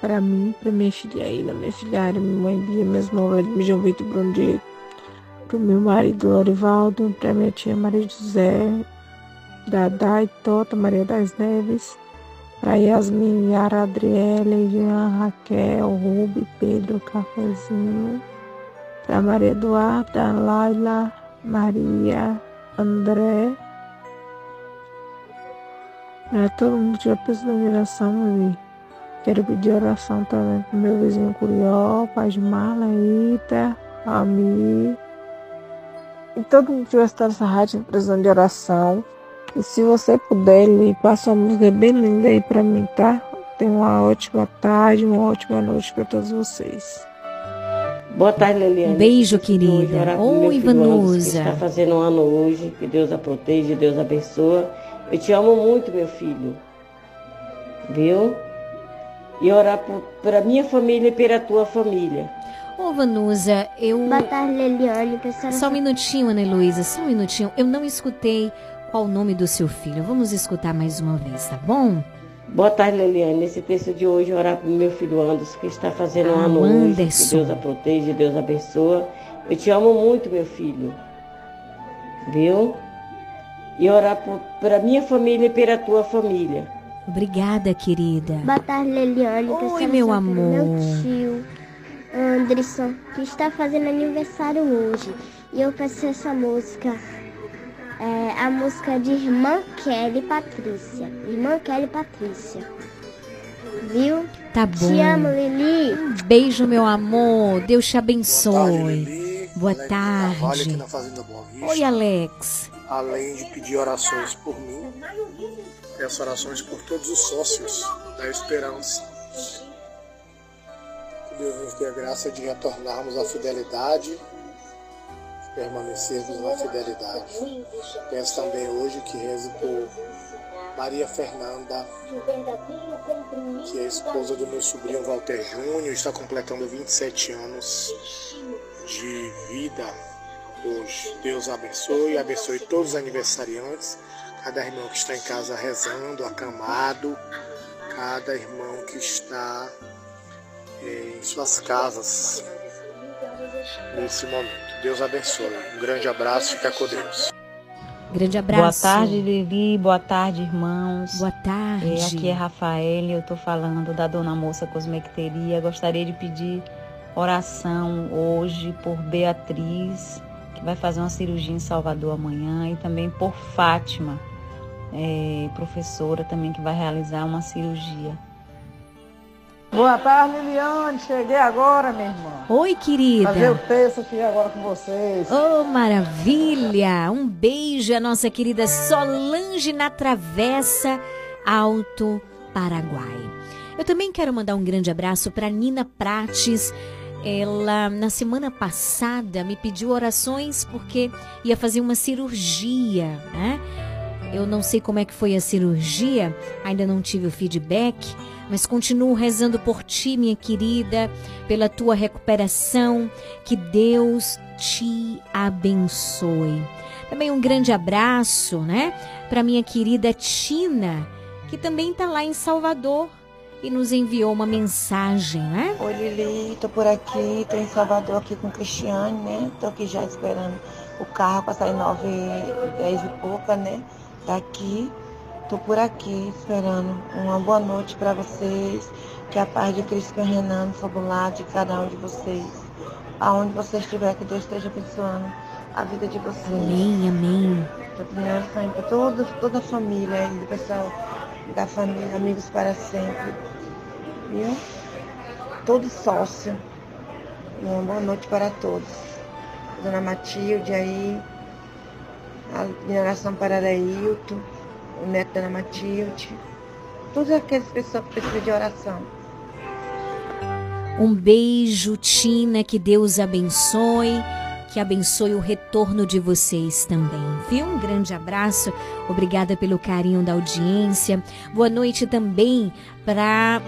para mim, para minha filha, minha filhada, minha mãe Bia, minhas irmãs, meu João Vitor Bruno Diego, para o meu marido Lorivaldo, para minha tia Maria José, Dadá e Tota, Maria das Neves, para Yasmin, Yara, Adriele, Jean, Raquel, Rubi, Pedro, Cafezinho, para Maria Eduarda, Laila, Maria, André, para todo mundo que precisando de oração, meu filho. Quero pedir oração também pro meu vizinho Curió, Paz Marla, Ita, Ami. E todo mundo que estiver assistindo essa rádio precisando de oração. E se você puder, ele passa uma música bem linda aí pra mim, tá? Tenha uma ótima tarde, uma ótima noite pra todos vocês. Boa tarde, Leliane. Um beijo, querida. Oi, filho Anderson, Vanusa. Que está fazendo um ano hoje. Que Deus a proteja, Deus abençoa. Eu te amo muito, meu filho. Viu? E orar para minha família e pela tua família. Ô, Vanusa, eu. Boa tarde, Leliane. Só um minutinho, Ana Heloísa, só um minutinho. Eu não escutei qual o nome do seu filho. Vamos escutar mais uma vez, tá bom? Boa tarde, Leliane. Nesse texto de hoje, orar para o meu filho Anderson, que está fazendo um Ah, ano hoje. Que Deus a proteja, Deus abençoa. Eu te amo muito, meu filho. Viu? E orar para minha família e pela tua família. Obrigada, querida. Boa tarde, Leliane. Oi, meu amor. Meu tio, Anderson, que está fazendo aniversário hoje. E eu peço essa música. É a música de Irmã Kelly Patrícia. Irmã Kelly Patrícia. Viu? Tá bom. Te amo, Lili. Um beijo, meu amor. Deus te abençoe. Boa tarde. Boa Vista. Oi, Alex. Além de pedir orações por mim, peço orações por todos os sócios da Esperança. Que Deus nos dê a graça de retornarmos à fidelidade, de permanecermos na fidelidade. Peço também hoje que reze por Maria Fernanda, que é esposa do meu sobrinho Walter Júnior, está completando 27 anos de vida hoje. Deus abençoe, abençoe todos os aniversariantes, cada irmão que está em casa rezando, acamado, cada irmão que está eh, em suas casas nesse momento. Deus abençoe. Um grande abraço, fica com Deus. Grande abraço. Boa tarde, Lili. Boa tarde, irmãos. Boa tarde. É, aqui é Rafael, eu tô falando da Dona Moça Cosmecteria. Gostaria de pedir oração hoje por Beatriz, que vai fazer uma cirurgia em Salvador amanhã, e também por Fátima, é, professora também que vai realizar uma cirurgia. Boa tarde, Liliane. Cheguei agora, minha irmã. Oi, querida. Fazer o texto aqui agora com vocês. Oh, maravilha! Um beijo à nossa querida Solange na Travessa Alto Paraguai. Eu também quero mandar um grande abraço para Nina Prates. Ela, na semana passada, me pediu orações porque ia fazer uma cirurgia, né? Eu não sei como é que foi a cirurgia, ainda não tive o feedback, mas continuo rezando por ti, minha querida, pela tua recuperação. Que Deus te abençoe. Também um grande abraço, né, para minha querida Tina, que também está lá em Salvador e nos enviou uma mensagem, né? Oi Lili, tô por aqui, tô em Salvador aqui com o Cristiane, né? Tô aqui já esperando o carro para sair nove, dez e pouca, né? Daqui, tô por aqui esperando. Uma boa noite para vocês, que a paz de Cristo e Renan sobre o lado de cada um de vocês. Aonde você estiver, que Deus esteja abençoando a vida de vocês. Amém, amém. Tô pedindo oração para toda, toda a família, do pessoal da família, amigos para sempre. Viu? Todo sócio. Uma boa noite para todos. Dona Matilde aí. A minha oração para Arailton, o neto da Matilde. Todas aquelas pessoas que precisam de oração. Um beijo, Tina, que Deus abençoe, que abençoe o retorno de vocês também, viu? Um grande abraço, obrigada pelo carinho da audiência. Boa noite também para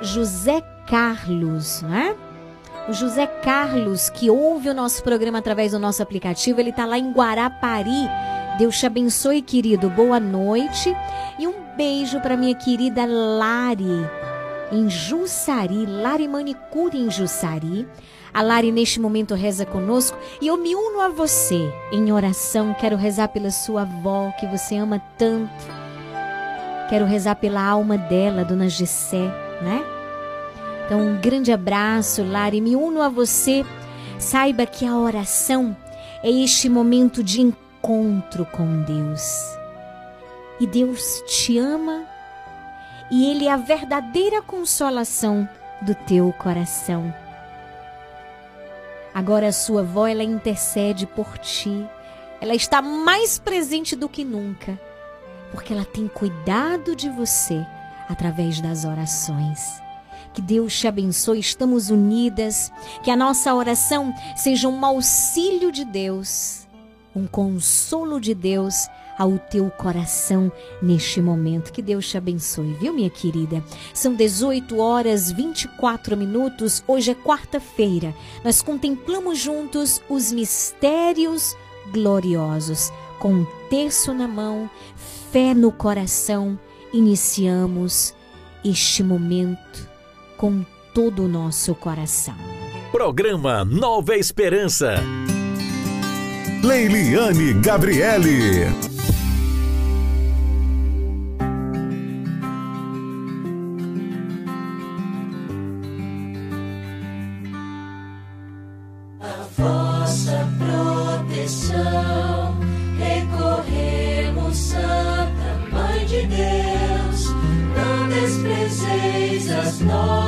José Carlos, né? O José Carlos, que ouve o nosso programa através do nosso aplicativo, ele está lá em Guarapari. Deus te abençoe, querido. Boa noite. E um beijo para minha querida Lari, em Jussari, Lari Manicure em Jussari. A Lari neste momento reza conosco e eu me uno a você em oração. Quero rezar pela sua avó que você ama tanto. Quero rezar pela alma dela, Dona Gessé, né? Então, um grande abraço, Lari. Me uno a você. Saiba que a oração é este momento de encontro com Deus. E Deus te ama e Ele é a verdadeira consolação do teu coração. Agora a sua avó, ela intercede por ti. Ela está mais presente do que nunca, porque ela tem cuidado de você através das orações. Que Deus te abençoe, estamos unidas. Que a nossa oração seja um auxílio de Deus, um consolo de Deus ao teu coração neste momento. Que Deus te abençoe, viu, minha querida? São 18 horas 24 minutos. Hoje é quarta-feira. Nós contemplamos juntos os mistérios gloriosos. Com um terço na mão, fé no coração, iniciamos este momento com todo o nosso coração. Programa Nova Esperança. Leiliane Gabriele. A vossa proteção recorremos, Santa Mãe de Deus. Não desprezeis as nossas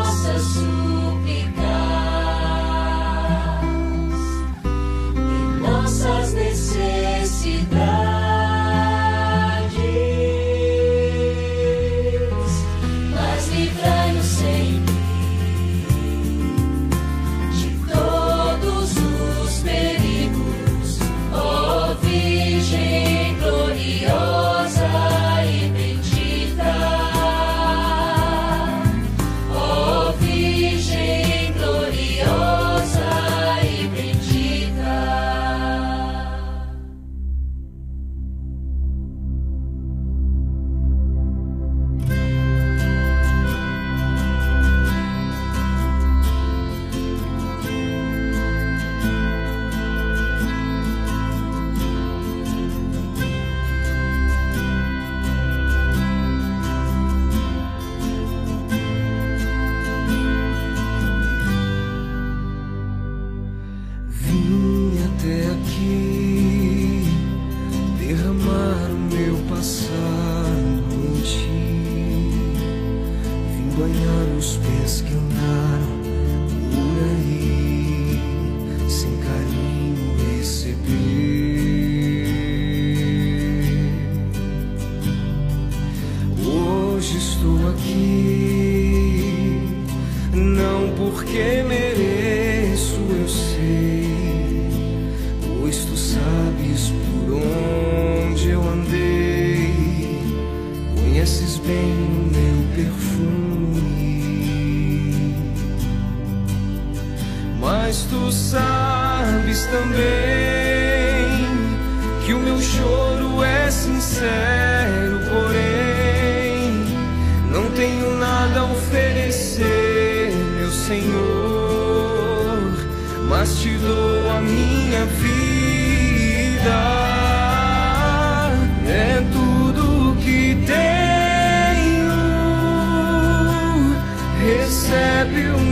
you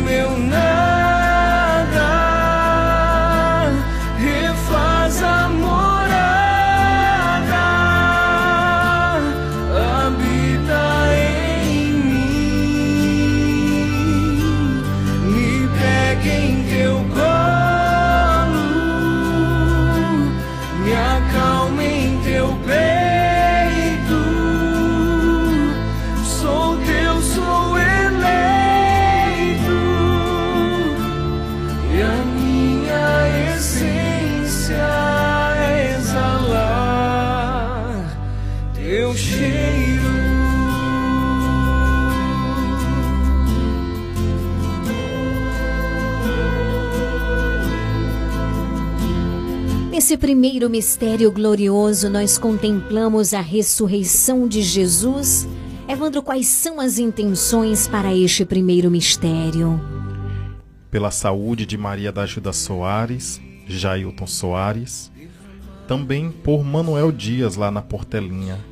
primeiro mistério glorioso, nós contemplamos a ressurreição de Jesus. Evandro, quais são as intenções para este primeiro mistério? Pela saúde de Maria da Ajuda Soares, Jailton Soares, também por Manuel Dias lá na Portelinha.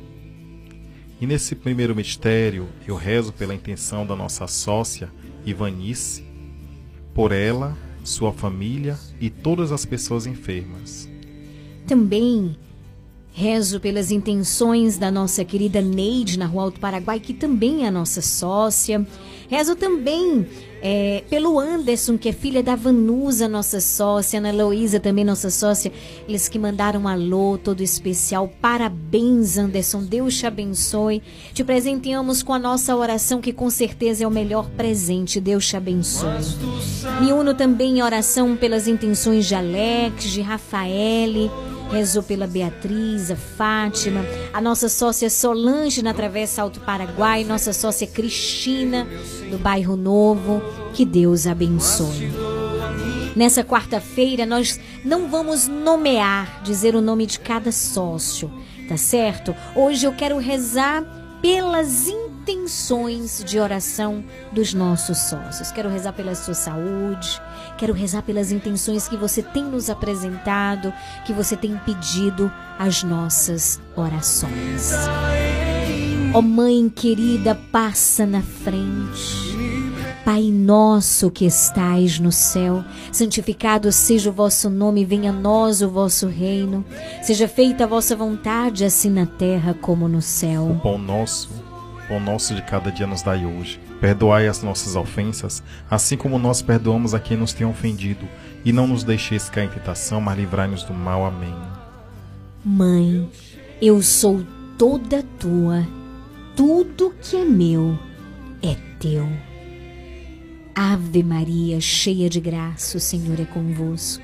E nesse primeiro mistério, eu rezo pela intenção da nossa sócia Ivanice, por ela, sua família e todas as pessoas enfermas. Também rezo pelas intenções da nossa querida Neide na Rua Alto Paraguai, que também é a nossa sócia. Rezo também é, pelo Anderson, que é filha da Vanusa, nossa sócia, Ana Heloísa, também nossa sócia. Eles que mandaram um alô todo especial. Parabéns, Anderson. Deus te abençoe. Te presenteamos com a nossa oração, que com certeza é o melhor presente. Deus te abençoe. Me uno também em oração pelas intenções de Alex, de Rafaele. Rezou pela Beatriz, a Fátima, a nossa sócia Solange na Travessa Alto Paraguai, nossa sócia Cristina, do Bairro Novo. Que Deus abençoe. Nessa quarta-feira, nós não vamos nomear, dizer o nome de cada sócio, tá certo? Hoje eu quero rezar pelas intenções de oração dos nossos sócios. Quero rezar pela sua saúde, quero rezar pelas intenções que você tem nos apresentado, que você tem pedido as nossas orações. Ó oh, Mãe querida, passa na frente. Pai nosso que estais no céu, santificado seja o vosso nome, venha a nós o vosso reino. Seja feita a vossa vontade, assim na terra como no céu. O pão nosso, pão nosso de cada dia nos dai hoje. Perdoai as nossas ofensas, assim como nós perdoamos a quem nos tem ofendido, e não nos deixeis cair em tentação, mas livrai-nos do mal. Amém. Mãe, eu sou toda tua. Tudo que é meu é teu. Ave Maria, cheia de graça, o Senhor é convosco.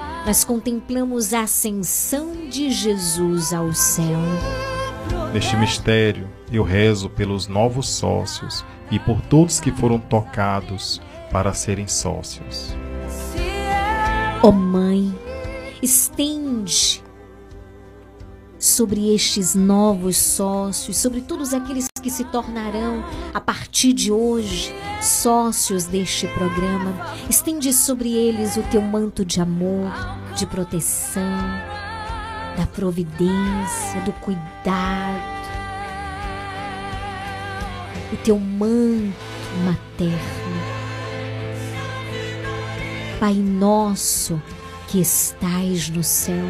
nós contemplamos a ascensão de Jesus ao céu. Neste mistério, eu rezo pelos novos sócios e por todos que foram tocados para serem sócios. Ó Mãe, estende sobre estes novos sócios, sobre todos aqueles que se tornarão a partir de hoje sócios deste programa. Estende sobre eles o teu manto de amor, de proteção, da providência, do cuidado, o teu manto materno. Pai nosso que estais no céu,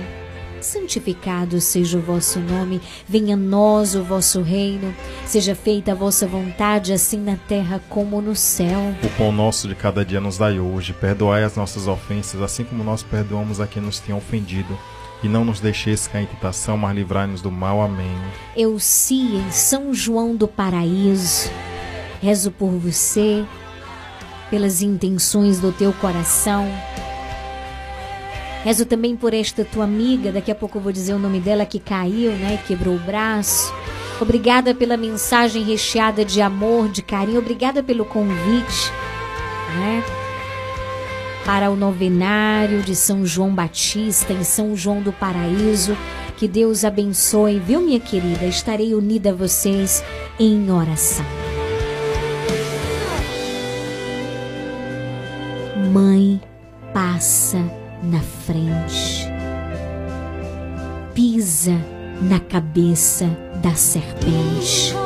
santificado seja o vosso nome, venha a nós o vosso reino, seja feita a vossa vontade, assim na terra como no céu. O pão nosso de cada dia nos dai hoje, perdoai as nossas ofensas, assim como nós perdoamos a quem nos tem ofendido. E não nos deixeis cair em tentação, mas livrai-nos do mal. Amém. Eu sim em São João do Paraíso, rezo por você, pelas intenções do teu coração. Rezo também por esta tua amiga, daqui a pouco eu vou dizer o nome dela que caiu, né, quebrou o braço. Obrigada pela mensagem recheada de amor, de carinho, obrigada pelo convite, né? Para o novenário de São João Batista em São João do Paraíso. Que Deus abençoe, viu, minha querida? Estarei unida a vocês em oração. Mãe, na cabeça da serpente.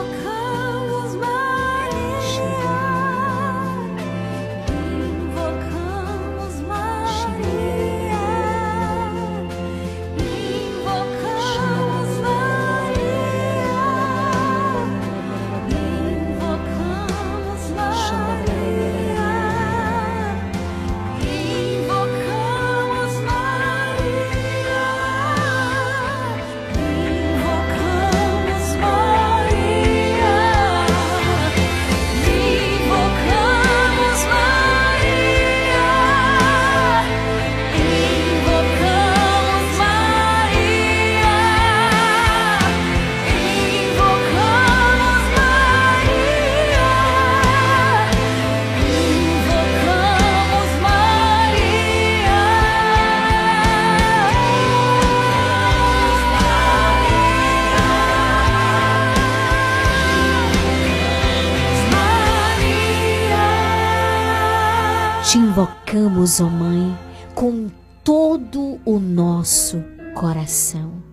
Suplicamos, ó Mãe, com todo o nosso coração.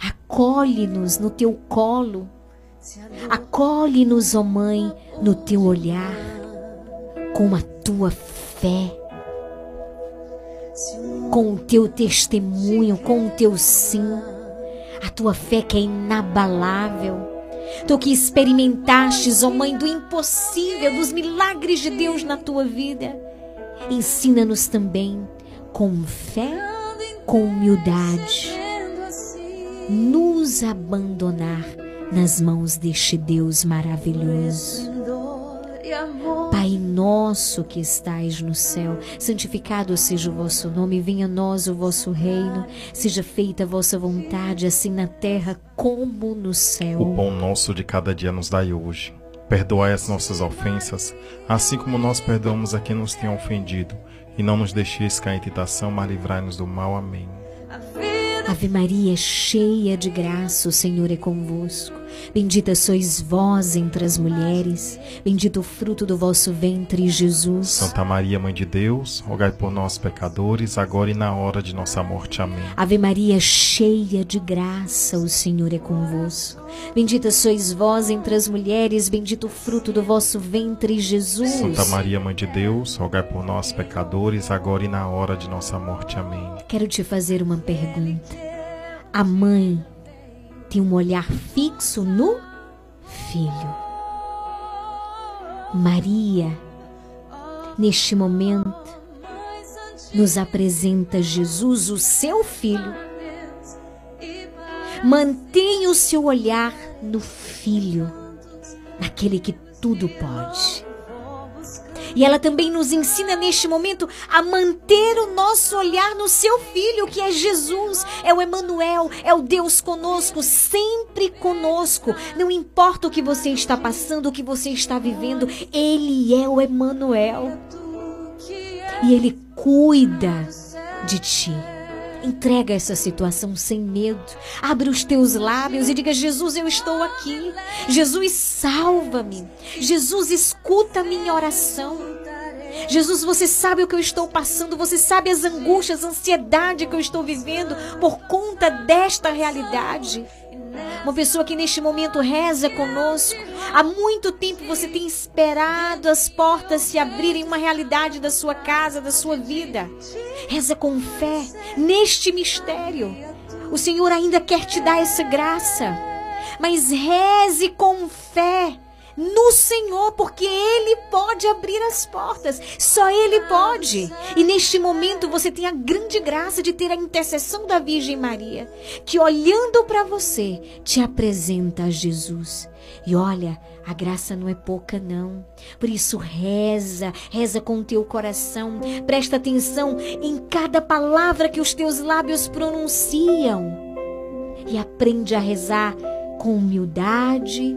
Acolhe-nos no teu colo, acolhe-nos, ó Mãe, no teu olhar, com a tua fé, com o teu testemunho, com o teu sim, a tua fé que é inabalável. Tu que experimentastes, ó Mãe, do impossível, dos milagres de Deus na tua vida, ensina-nos também com fé, com humildade, nos abandonar nas mãos deste Deus maravilhoso. Pai nosso que estais no céu, santificado seja o vosso nome, venha a nós o vosso reino, seja feita a vossa vontade, assim na terra como no céu. O pão nosso de cada dia nos dai hoje. Perdoai as nossas ofensas, assim como nós perdoamos a quem nos tem ofendido, e não nos deixeis cair em tentação, mas livrai-nos do mal. Amém. Ave Maria, cheia de graça, o Senhor é convosco. Bendita sois vós entre as mulheres, bendito o fruto do vosso ventre, Jesus. Santa Maria, Mãe de Deus, rogai por nós, pecadores, agora e na hora de nossa morte. Amém. Ave Maria, cheia de graça, o Senhor é convosco. Bendita sois vós entre as mulheres, bendito o fruto do vosso ventre, Jesus. Santa Maria, Mãe de Deus, rogai por nós, pecadores, agora e na hora de nossa morte. Amém. Quero te fazer uma pergunta. A mãe tem um olhar fixo no filho. Maria, neste momento, nos apresenta Jesus, o seu filho. Mantenha o seu olhar no filho, naquele que tudo pode. E ela também nos ensina neste momento a manter o nosso olhar no seu filho, que é Jesus, é o Emanuel, é o Deus conosco, sempre conosco. Não importa o que você está passando, o que você está vivendo, ele é o Emanuel. E ele cuida de ti. Entrega essa situação sem medo. Abre os teus lábios e diga: Jesus, eu estou aqui. Jesus, salva-me. Jesus, escuta a minha oração. Jesus, você sabe o que eu estou passando, você sabe as angústias, a ansiedade que eu estou vivendo por conta desta realidade. Uma pessoa que neste momento reza conosco. Há muito tempo você tem esperado as portas se abrirem uma realidade da sua casa, da sua vida. Reza com fé neste mistério. O Senhor ainda quer te dar essa graça. Mas reze com fé no Senhor, porque Ele pode abrir as portas. Só Ele pode. E neste momento você tem a grande graça de ter a intercessão da Virgem Maria, que olhando para você te apresenta a Jesus. E olha, a graça não é pouca, não. Por isso, reza, reza com o teu coração. Presta atenção em cada palavra que os teus lábios pronunciam. E aprende a rezar com humildade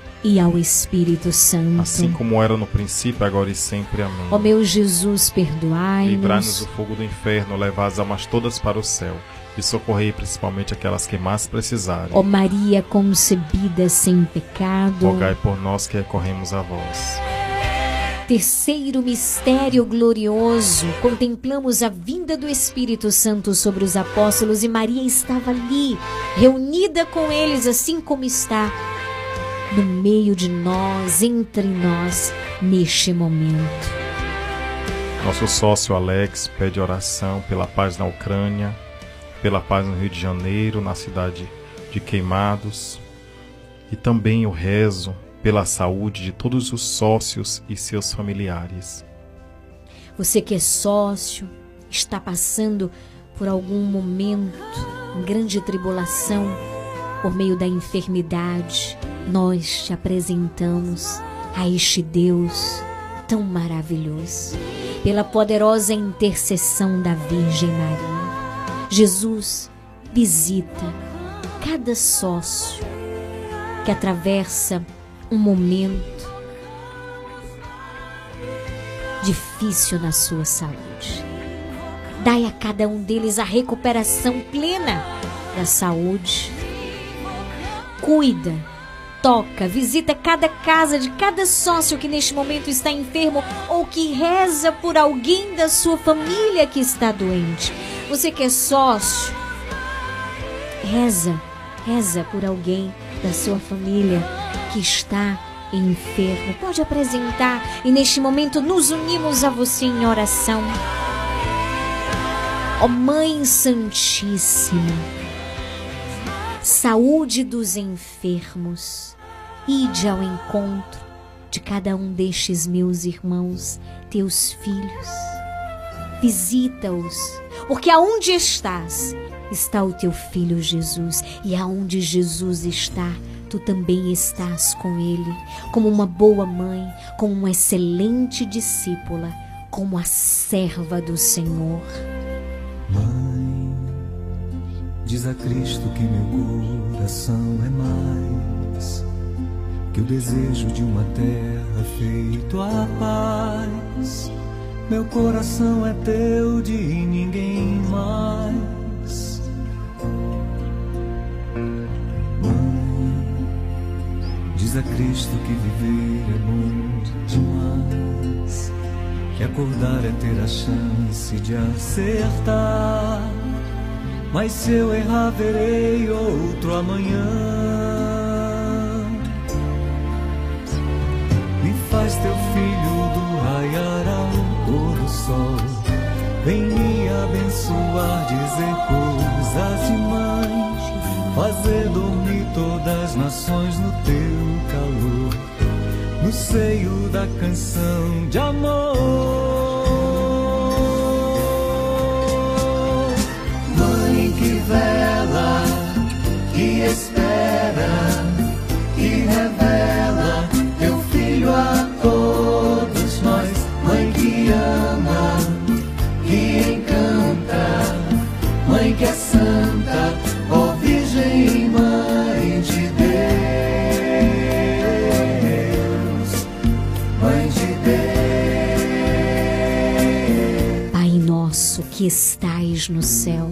e ao Espírito Santo. Assim como era no princípio, agora e sempre. Amém. Ó meu Jesus, perdoai-nos. Livrai-nos do fogo do inferno, levai as almas todas para o céu e socorrei principalmente aquelas que mais precisarem. Ó Maria concebida sem pecado, rogai por nós que recorremos a vós. Terceiro mistério glorioso, contemplamos a vinda do Espírito Santo sobre os apóstolos e Maria estava ali, reunida com eles, assim como está no meio de nós, entre nós, neste momento. Nosso sócio Alex pede oração pela paz na Ucrânia, pela paz no Rio de Janeiro, na cidade de Queimados, e também o rezo pela saúde de todos os sócios e seus familiares. Você que é sócio, está passando por algum momento, grande tribulação, por meio da enfermidade, nós te apresentamos a este Deus tão maravilhoso, pela poderosa intercessão da Virgem Maria. Jesus visita cada sócio que atravessa um momento difícil na sua saúde. Dai a cada um deles a recuperação plena da saúde. Cuida toca, visita cada casa de cada sócio que neste momento está enfermo ou que reza por alguém da sua família que está doente. Você que é sócio, reza, reza por alguém da sua família que está enfermo. Pode apresentar e neste momento nos unimos a você em oração. Ó oh, Mãe Santíssima, saúde dos enfermos, ide ao encontro de cada um destes meus irmãos, teus filhos. Visita-os, porque aonde estás, está o teu filho Jesus, e aonde Jesus está, tu também estás com ele, como uma boa mãe, como uma excelente discípula, como a serva do Senhor. Mãe, diz a Cristo que meu coração é mais que o desejo de uma terra feito a paz. Meu coração é teu de ninguém mais. Mãe, diz a Cristo que viver é bom demais. Que acordar é ter a chance de acertar. Mas se eu errar, verei outro amanhã. Me faz teu filho do raiar ao pôr do sol. Vem me abençoar, dizer coisas de mãe. Fazer dormir todas as nações no teu calor. No seio da canção de amor. Vela, que espera, que revela teu filho a todos nós. Mãe que ama, que encanta, mãe que é santa, ó Virgem Mãe de Deus, Mãe de Deus. Pai nosso que estais no céu,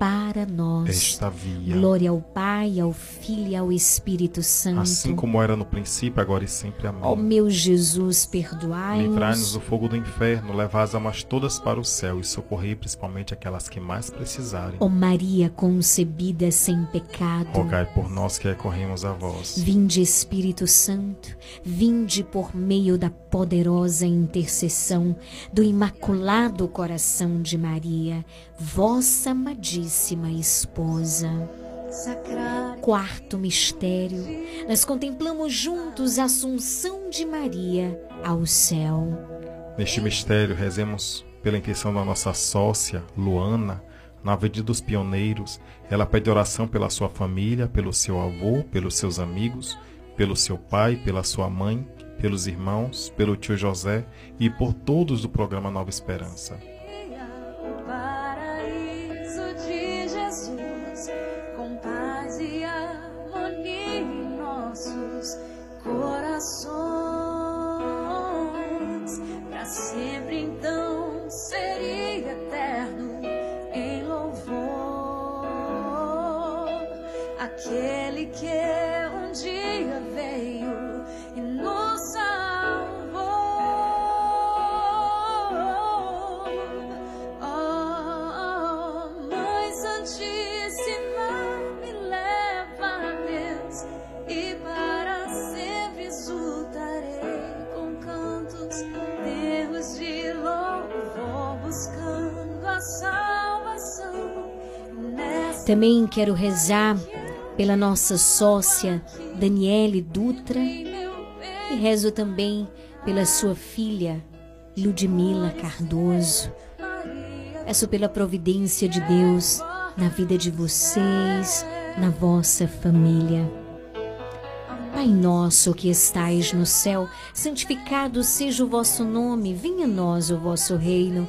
para nós. esta via. Glória ao Pai, ao Filho e ao Espírito Santo. Assim como era no princípio, agora e sempre. Amém. Ó meu Jesus, Livrai-nos perdoai-nos. do fogo do inferno, levai as almas todas para o céu e socorrei principalmente aquelas que mais precisarem. Ó Maria concebida sem pecado. Rogai por nós que recorremos a vós. Vinde Espírito Santo, vinde por meio da poderosa intercessão do Imaculado Coração de Maria, vossa amadíssima esposa. Quarto mistério, nós contemplamos juntos a Assunção de Maria ao céu. Neste mistério, rezemos pela intenção da nossa sócia, Luana, na Avenida dos Pioneiros. Ela pede oração pela sua família, pelo seu avô, pelos seus amigos, pelo seu pai, pela sua mãe, pelos irmãos, pelo tio José e por todos do programa Nova Esperança. Também quero rezar pela nossa sócia Daniele Dutra e rezo também pela sua filha Ludmila Cardoso. Peço pela providência de Deus na vida de vocês, na vossa família. Pai nosso que estais no céu, santificado seja o vosso nome, venha a nós o vosso reino,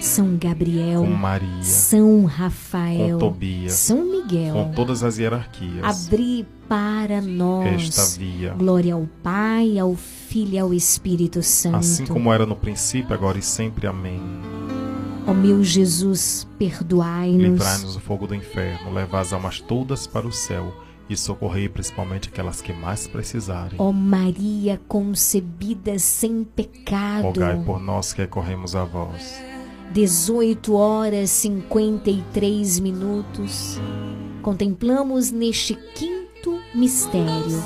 São Gabriel, com Maria, São Rafael, com Tobias, São Miguel, com todas as hierarquias, abri para nós esta via. Glória ao Pai, ao Filho e ao Espírito Santo. Assim como era no princípio, agora e sempre. Amém. Ó meu Jesus, perdoai-nos. Livrai-nos do fogo do inferno, levai as almas todas para o céu e socorrei principalmente aquelas que mais precisarem. Ó Maria concebida sem pecado, rogai por nós que recorremos a vós. 18 horas 53 minutos, contemplamos neste quinto mistério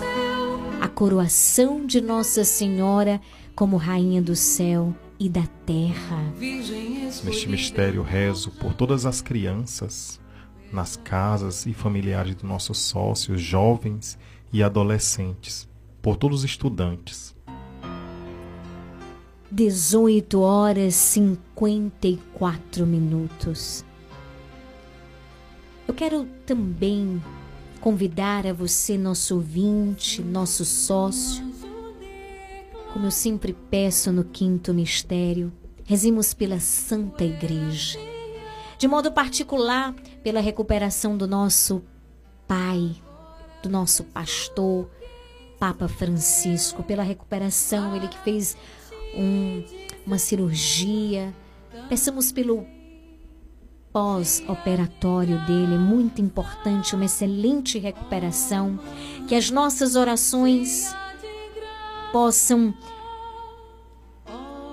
a coroação de Nossa Senhora como Rainha do céu e da terra. Neste mistério, rezo por todas as crianças nas casas e familiares dos nossos sócios, jovens e adolescentes, por todos os estudantes 18 horas 54 minutos. Eu quero também convidar a você, nosso ouvinte, nosso sócio, como eu sempre peço no quinto mistério, rezemos pela Santa Igreja, de modo particular pela recuperação do nosso Pai, do nosso pastor, Papa Francisco, pela recuperação, ele que fez um, uma cirurgia. Peçamos pelo pós-operatório dele, é muito importante, uma excelente recuperação. Que as nossas orações possam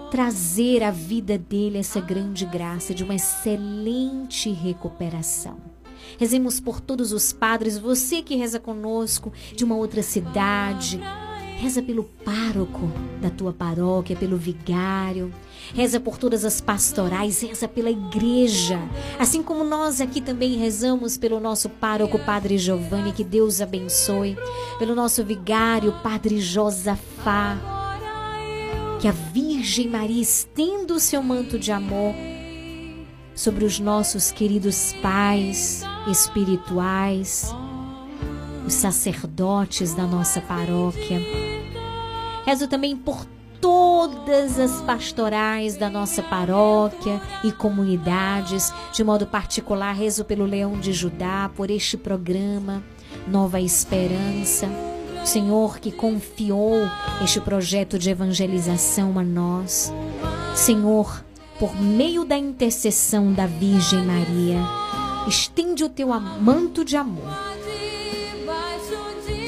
trazer à vida dele essa grande graça de uma excelente recuperação. Rezemos por todos os padres, você que reza conosco de uma outra cidade, Reza pelo pároco da tua paróquia, pelo vigário. Reza por todas as pastorais, reza pela igreja. Assim como nós aqui também rezamos pelo nosso pároco, Padre Giovanni, que Deus abençoe. Pelo nosso vigário, Padre Josafá. Que a Virgem Maria estenda o seu manto de amor sobre os nossos queridos pais espirituais, os sacerdotes da nossa paróquia. Rezo também por todas as pastorais da nossa paróquia e comunidades. De modo particular, rezo pelo Leão de Judá, por este programa Nova Esperança. O Senhor que confiou este projeto de evangelização a nós. Senhor, por meio da intercessão da Virgem Maria, estende o teu manto de amor,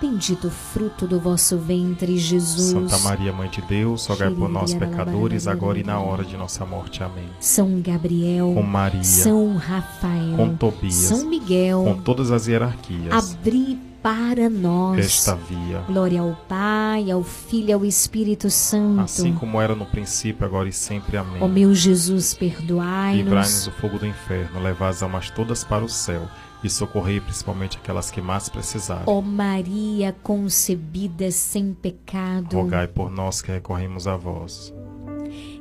bendito o fruto do vosso ventre, Jesus. Santa Maria, Mãe de Deus, rogai por nós, pecadores, agora e na hora de nossa morte. Amém. São Gabriel, Com Maria, São Rafael, com Tobias, São Miguel, com todas as hierarquias, abri para nós esta via. Glória ao Pai, ao Filho e ao Espírito Santo. Assim como era no princípio, agora e sempre. Amém. Ó meu Jesus, Livrai-nos perdoai-nos. do fogo do inferno, levai as almas todas para o céu e socorrei principalmente aquelas que mais precisarem. Ó Maria concebida sem pecado. Rogai por nós que recorremos a vós.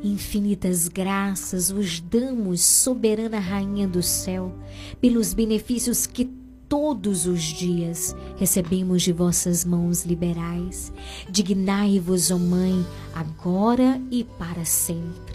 Infinitas graças vos damos, soberana Rainha do céu, pelos benefícios que todos os dias recebemos de vossas mãos liberais. Dignai-vos, ó Mãe, agora e para sempre.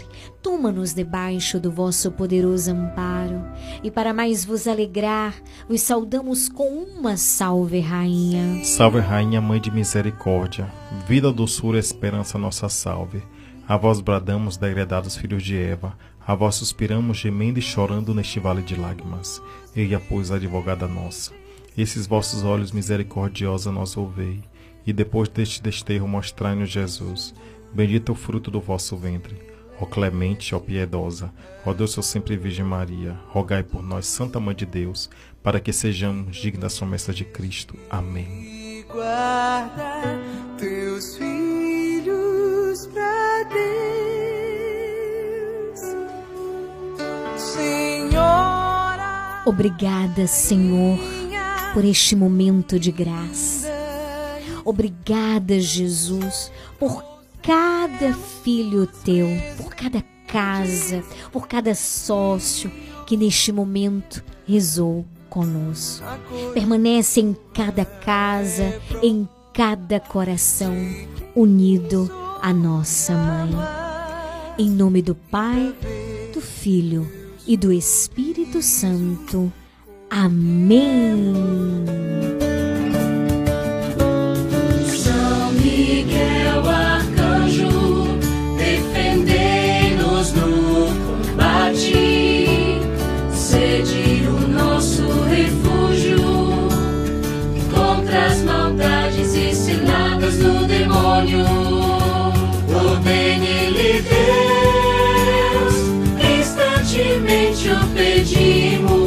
Toma-nos debaixo do vosso poderoso amparo, e para mais vos alegrar, vos saudamos com uma salve, Rainha. Salve, Rainha, Mãe de Misericórdia, vida, doçura, esperança, nossa salve. A vós bradamos, degredados filhos de Eva, a vós suspiramos, gemendo e chorando neste vale de lágrimas. Eia, pois, advogada nossa, esses vossos olhos misericordiosos nós ouvei, e depois deste desterro mostrai-nos Jesus. Bendito é o fruto do vosso ventre. Ó clemente, ó piedosa, ó Deus, ó sempre Virgem Maria, rogai por nós, Santa Mãe de Deus, para que sejamos dignos das promessas de Cristo. Amém. guarda teus filhos pra Deus, Senhora. Obrigada, Senhor, por este momento de graça. Obrigada, Jesus, por cada filho teu, por cada casa, por cada sócio que neste momento rezou conosco. Permanece em cada casa, em cada coração, unido à nossa mãe. Em nome do Pai, do Filho e do Espírito Santo. Amém. Demônio. Ordene-lhe Deus, instantemente o pedimos.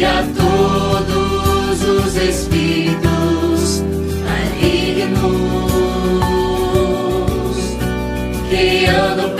E a todos os espíritos malignos que andam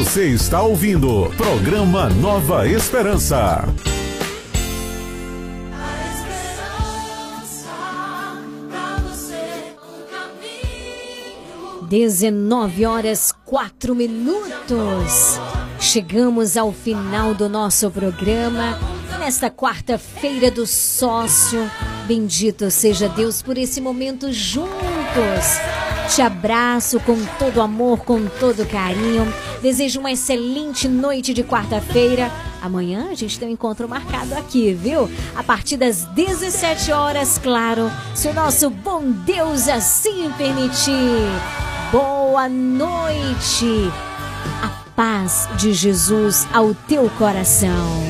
Você está ouvindo programa Nova Esperança. 19 horas 4 minutos. Chegamos ao final do nosso programa. Nesta quarta-feira do sócio. Bendito seja Deus por esse momento juntos. Te abraço com todo amor, com todo carinho. Desejo uma excelente noite de quarta-feira. Amanhã a gente tem um encontro marcado aqui, viu? A partir das 17 horas, claro, se o nosso bom Deus assim permitir. Boa noite. A paz de Jesus ao teu coração.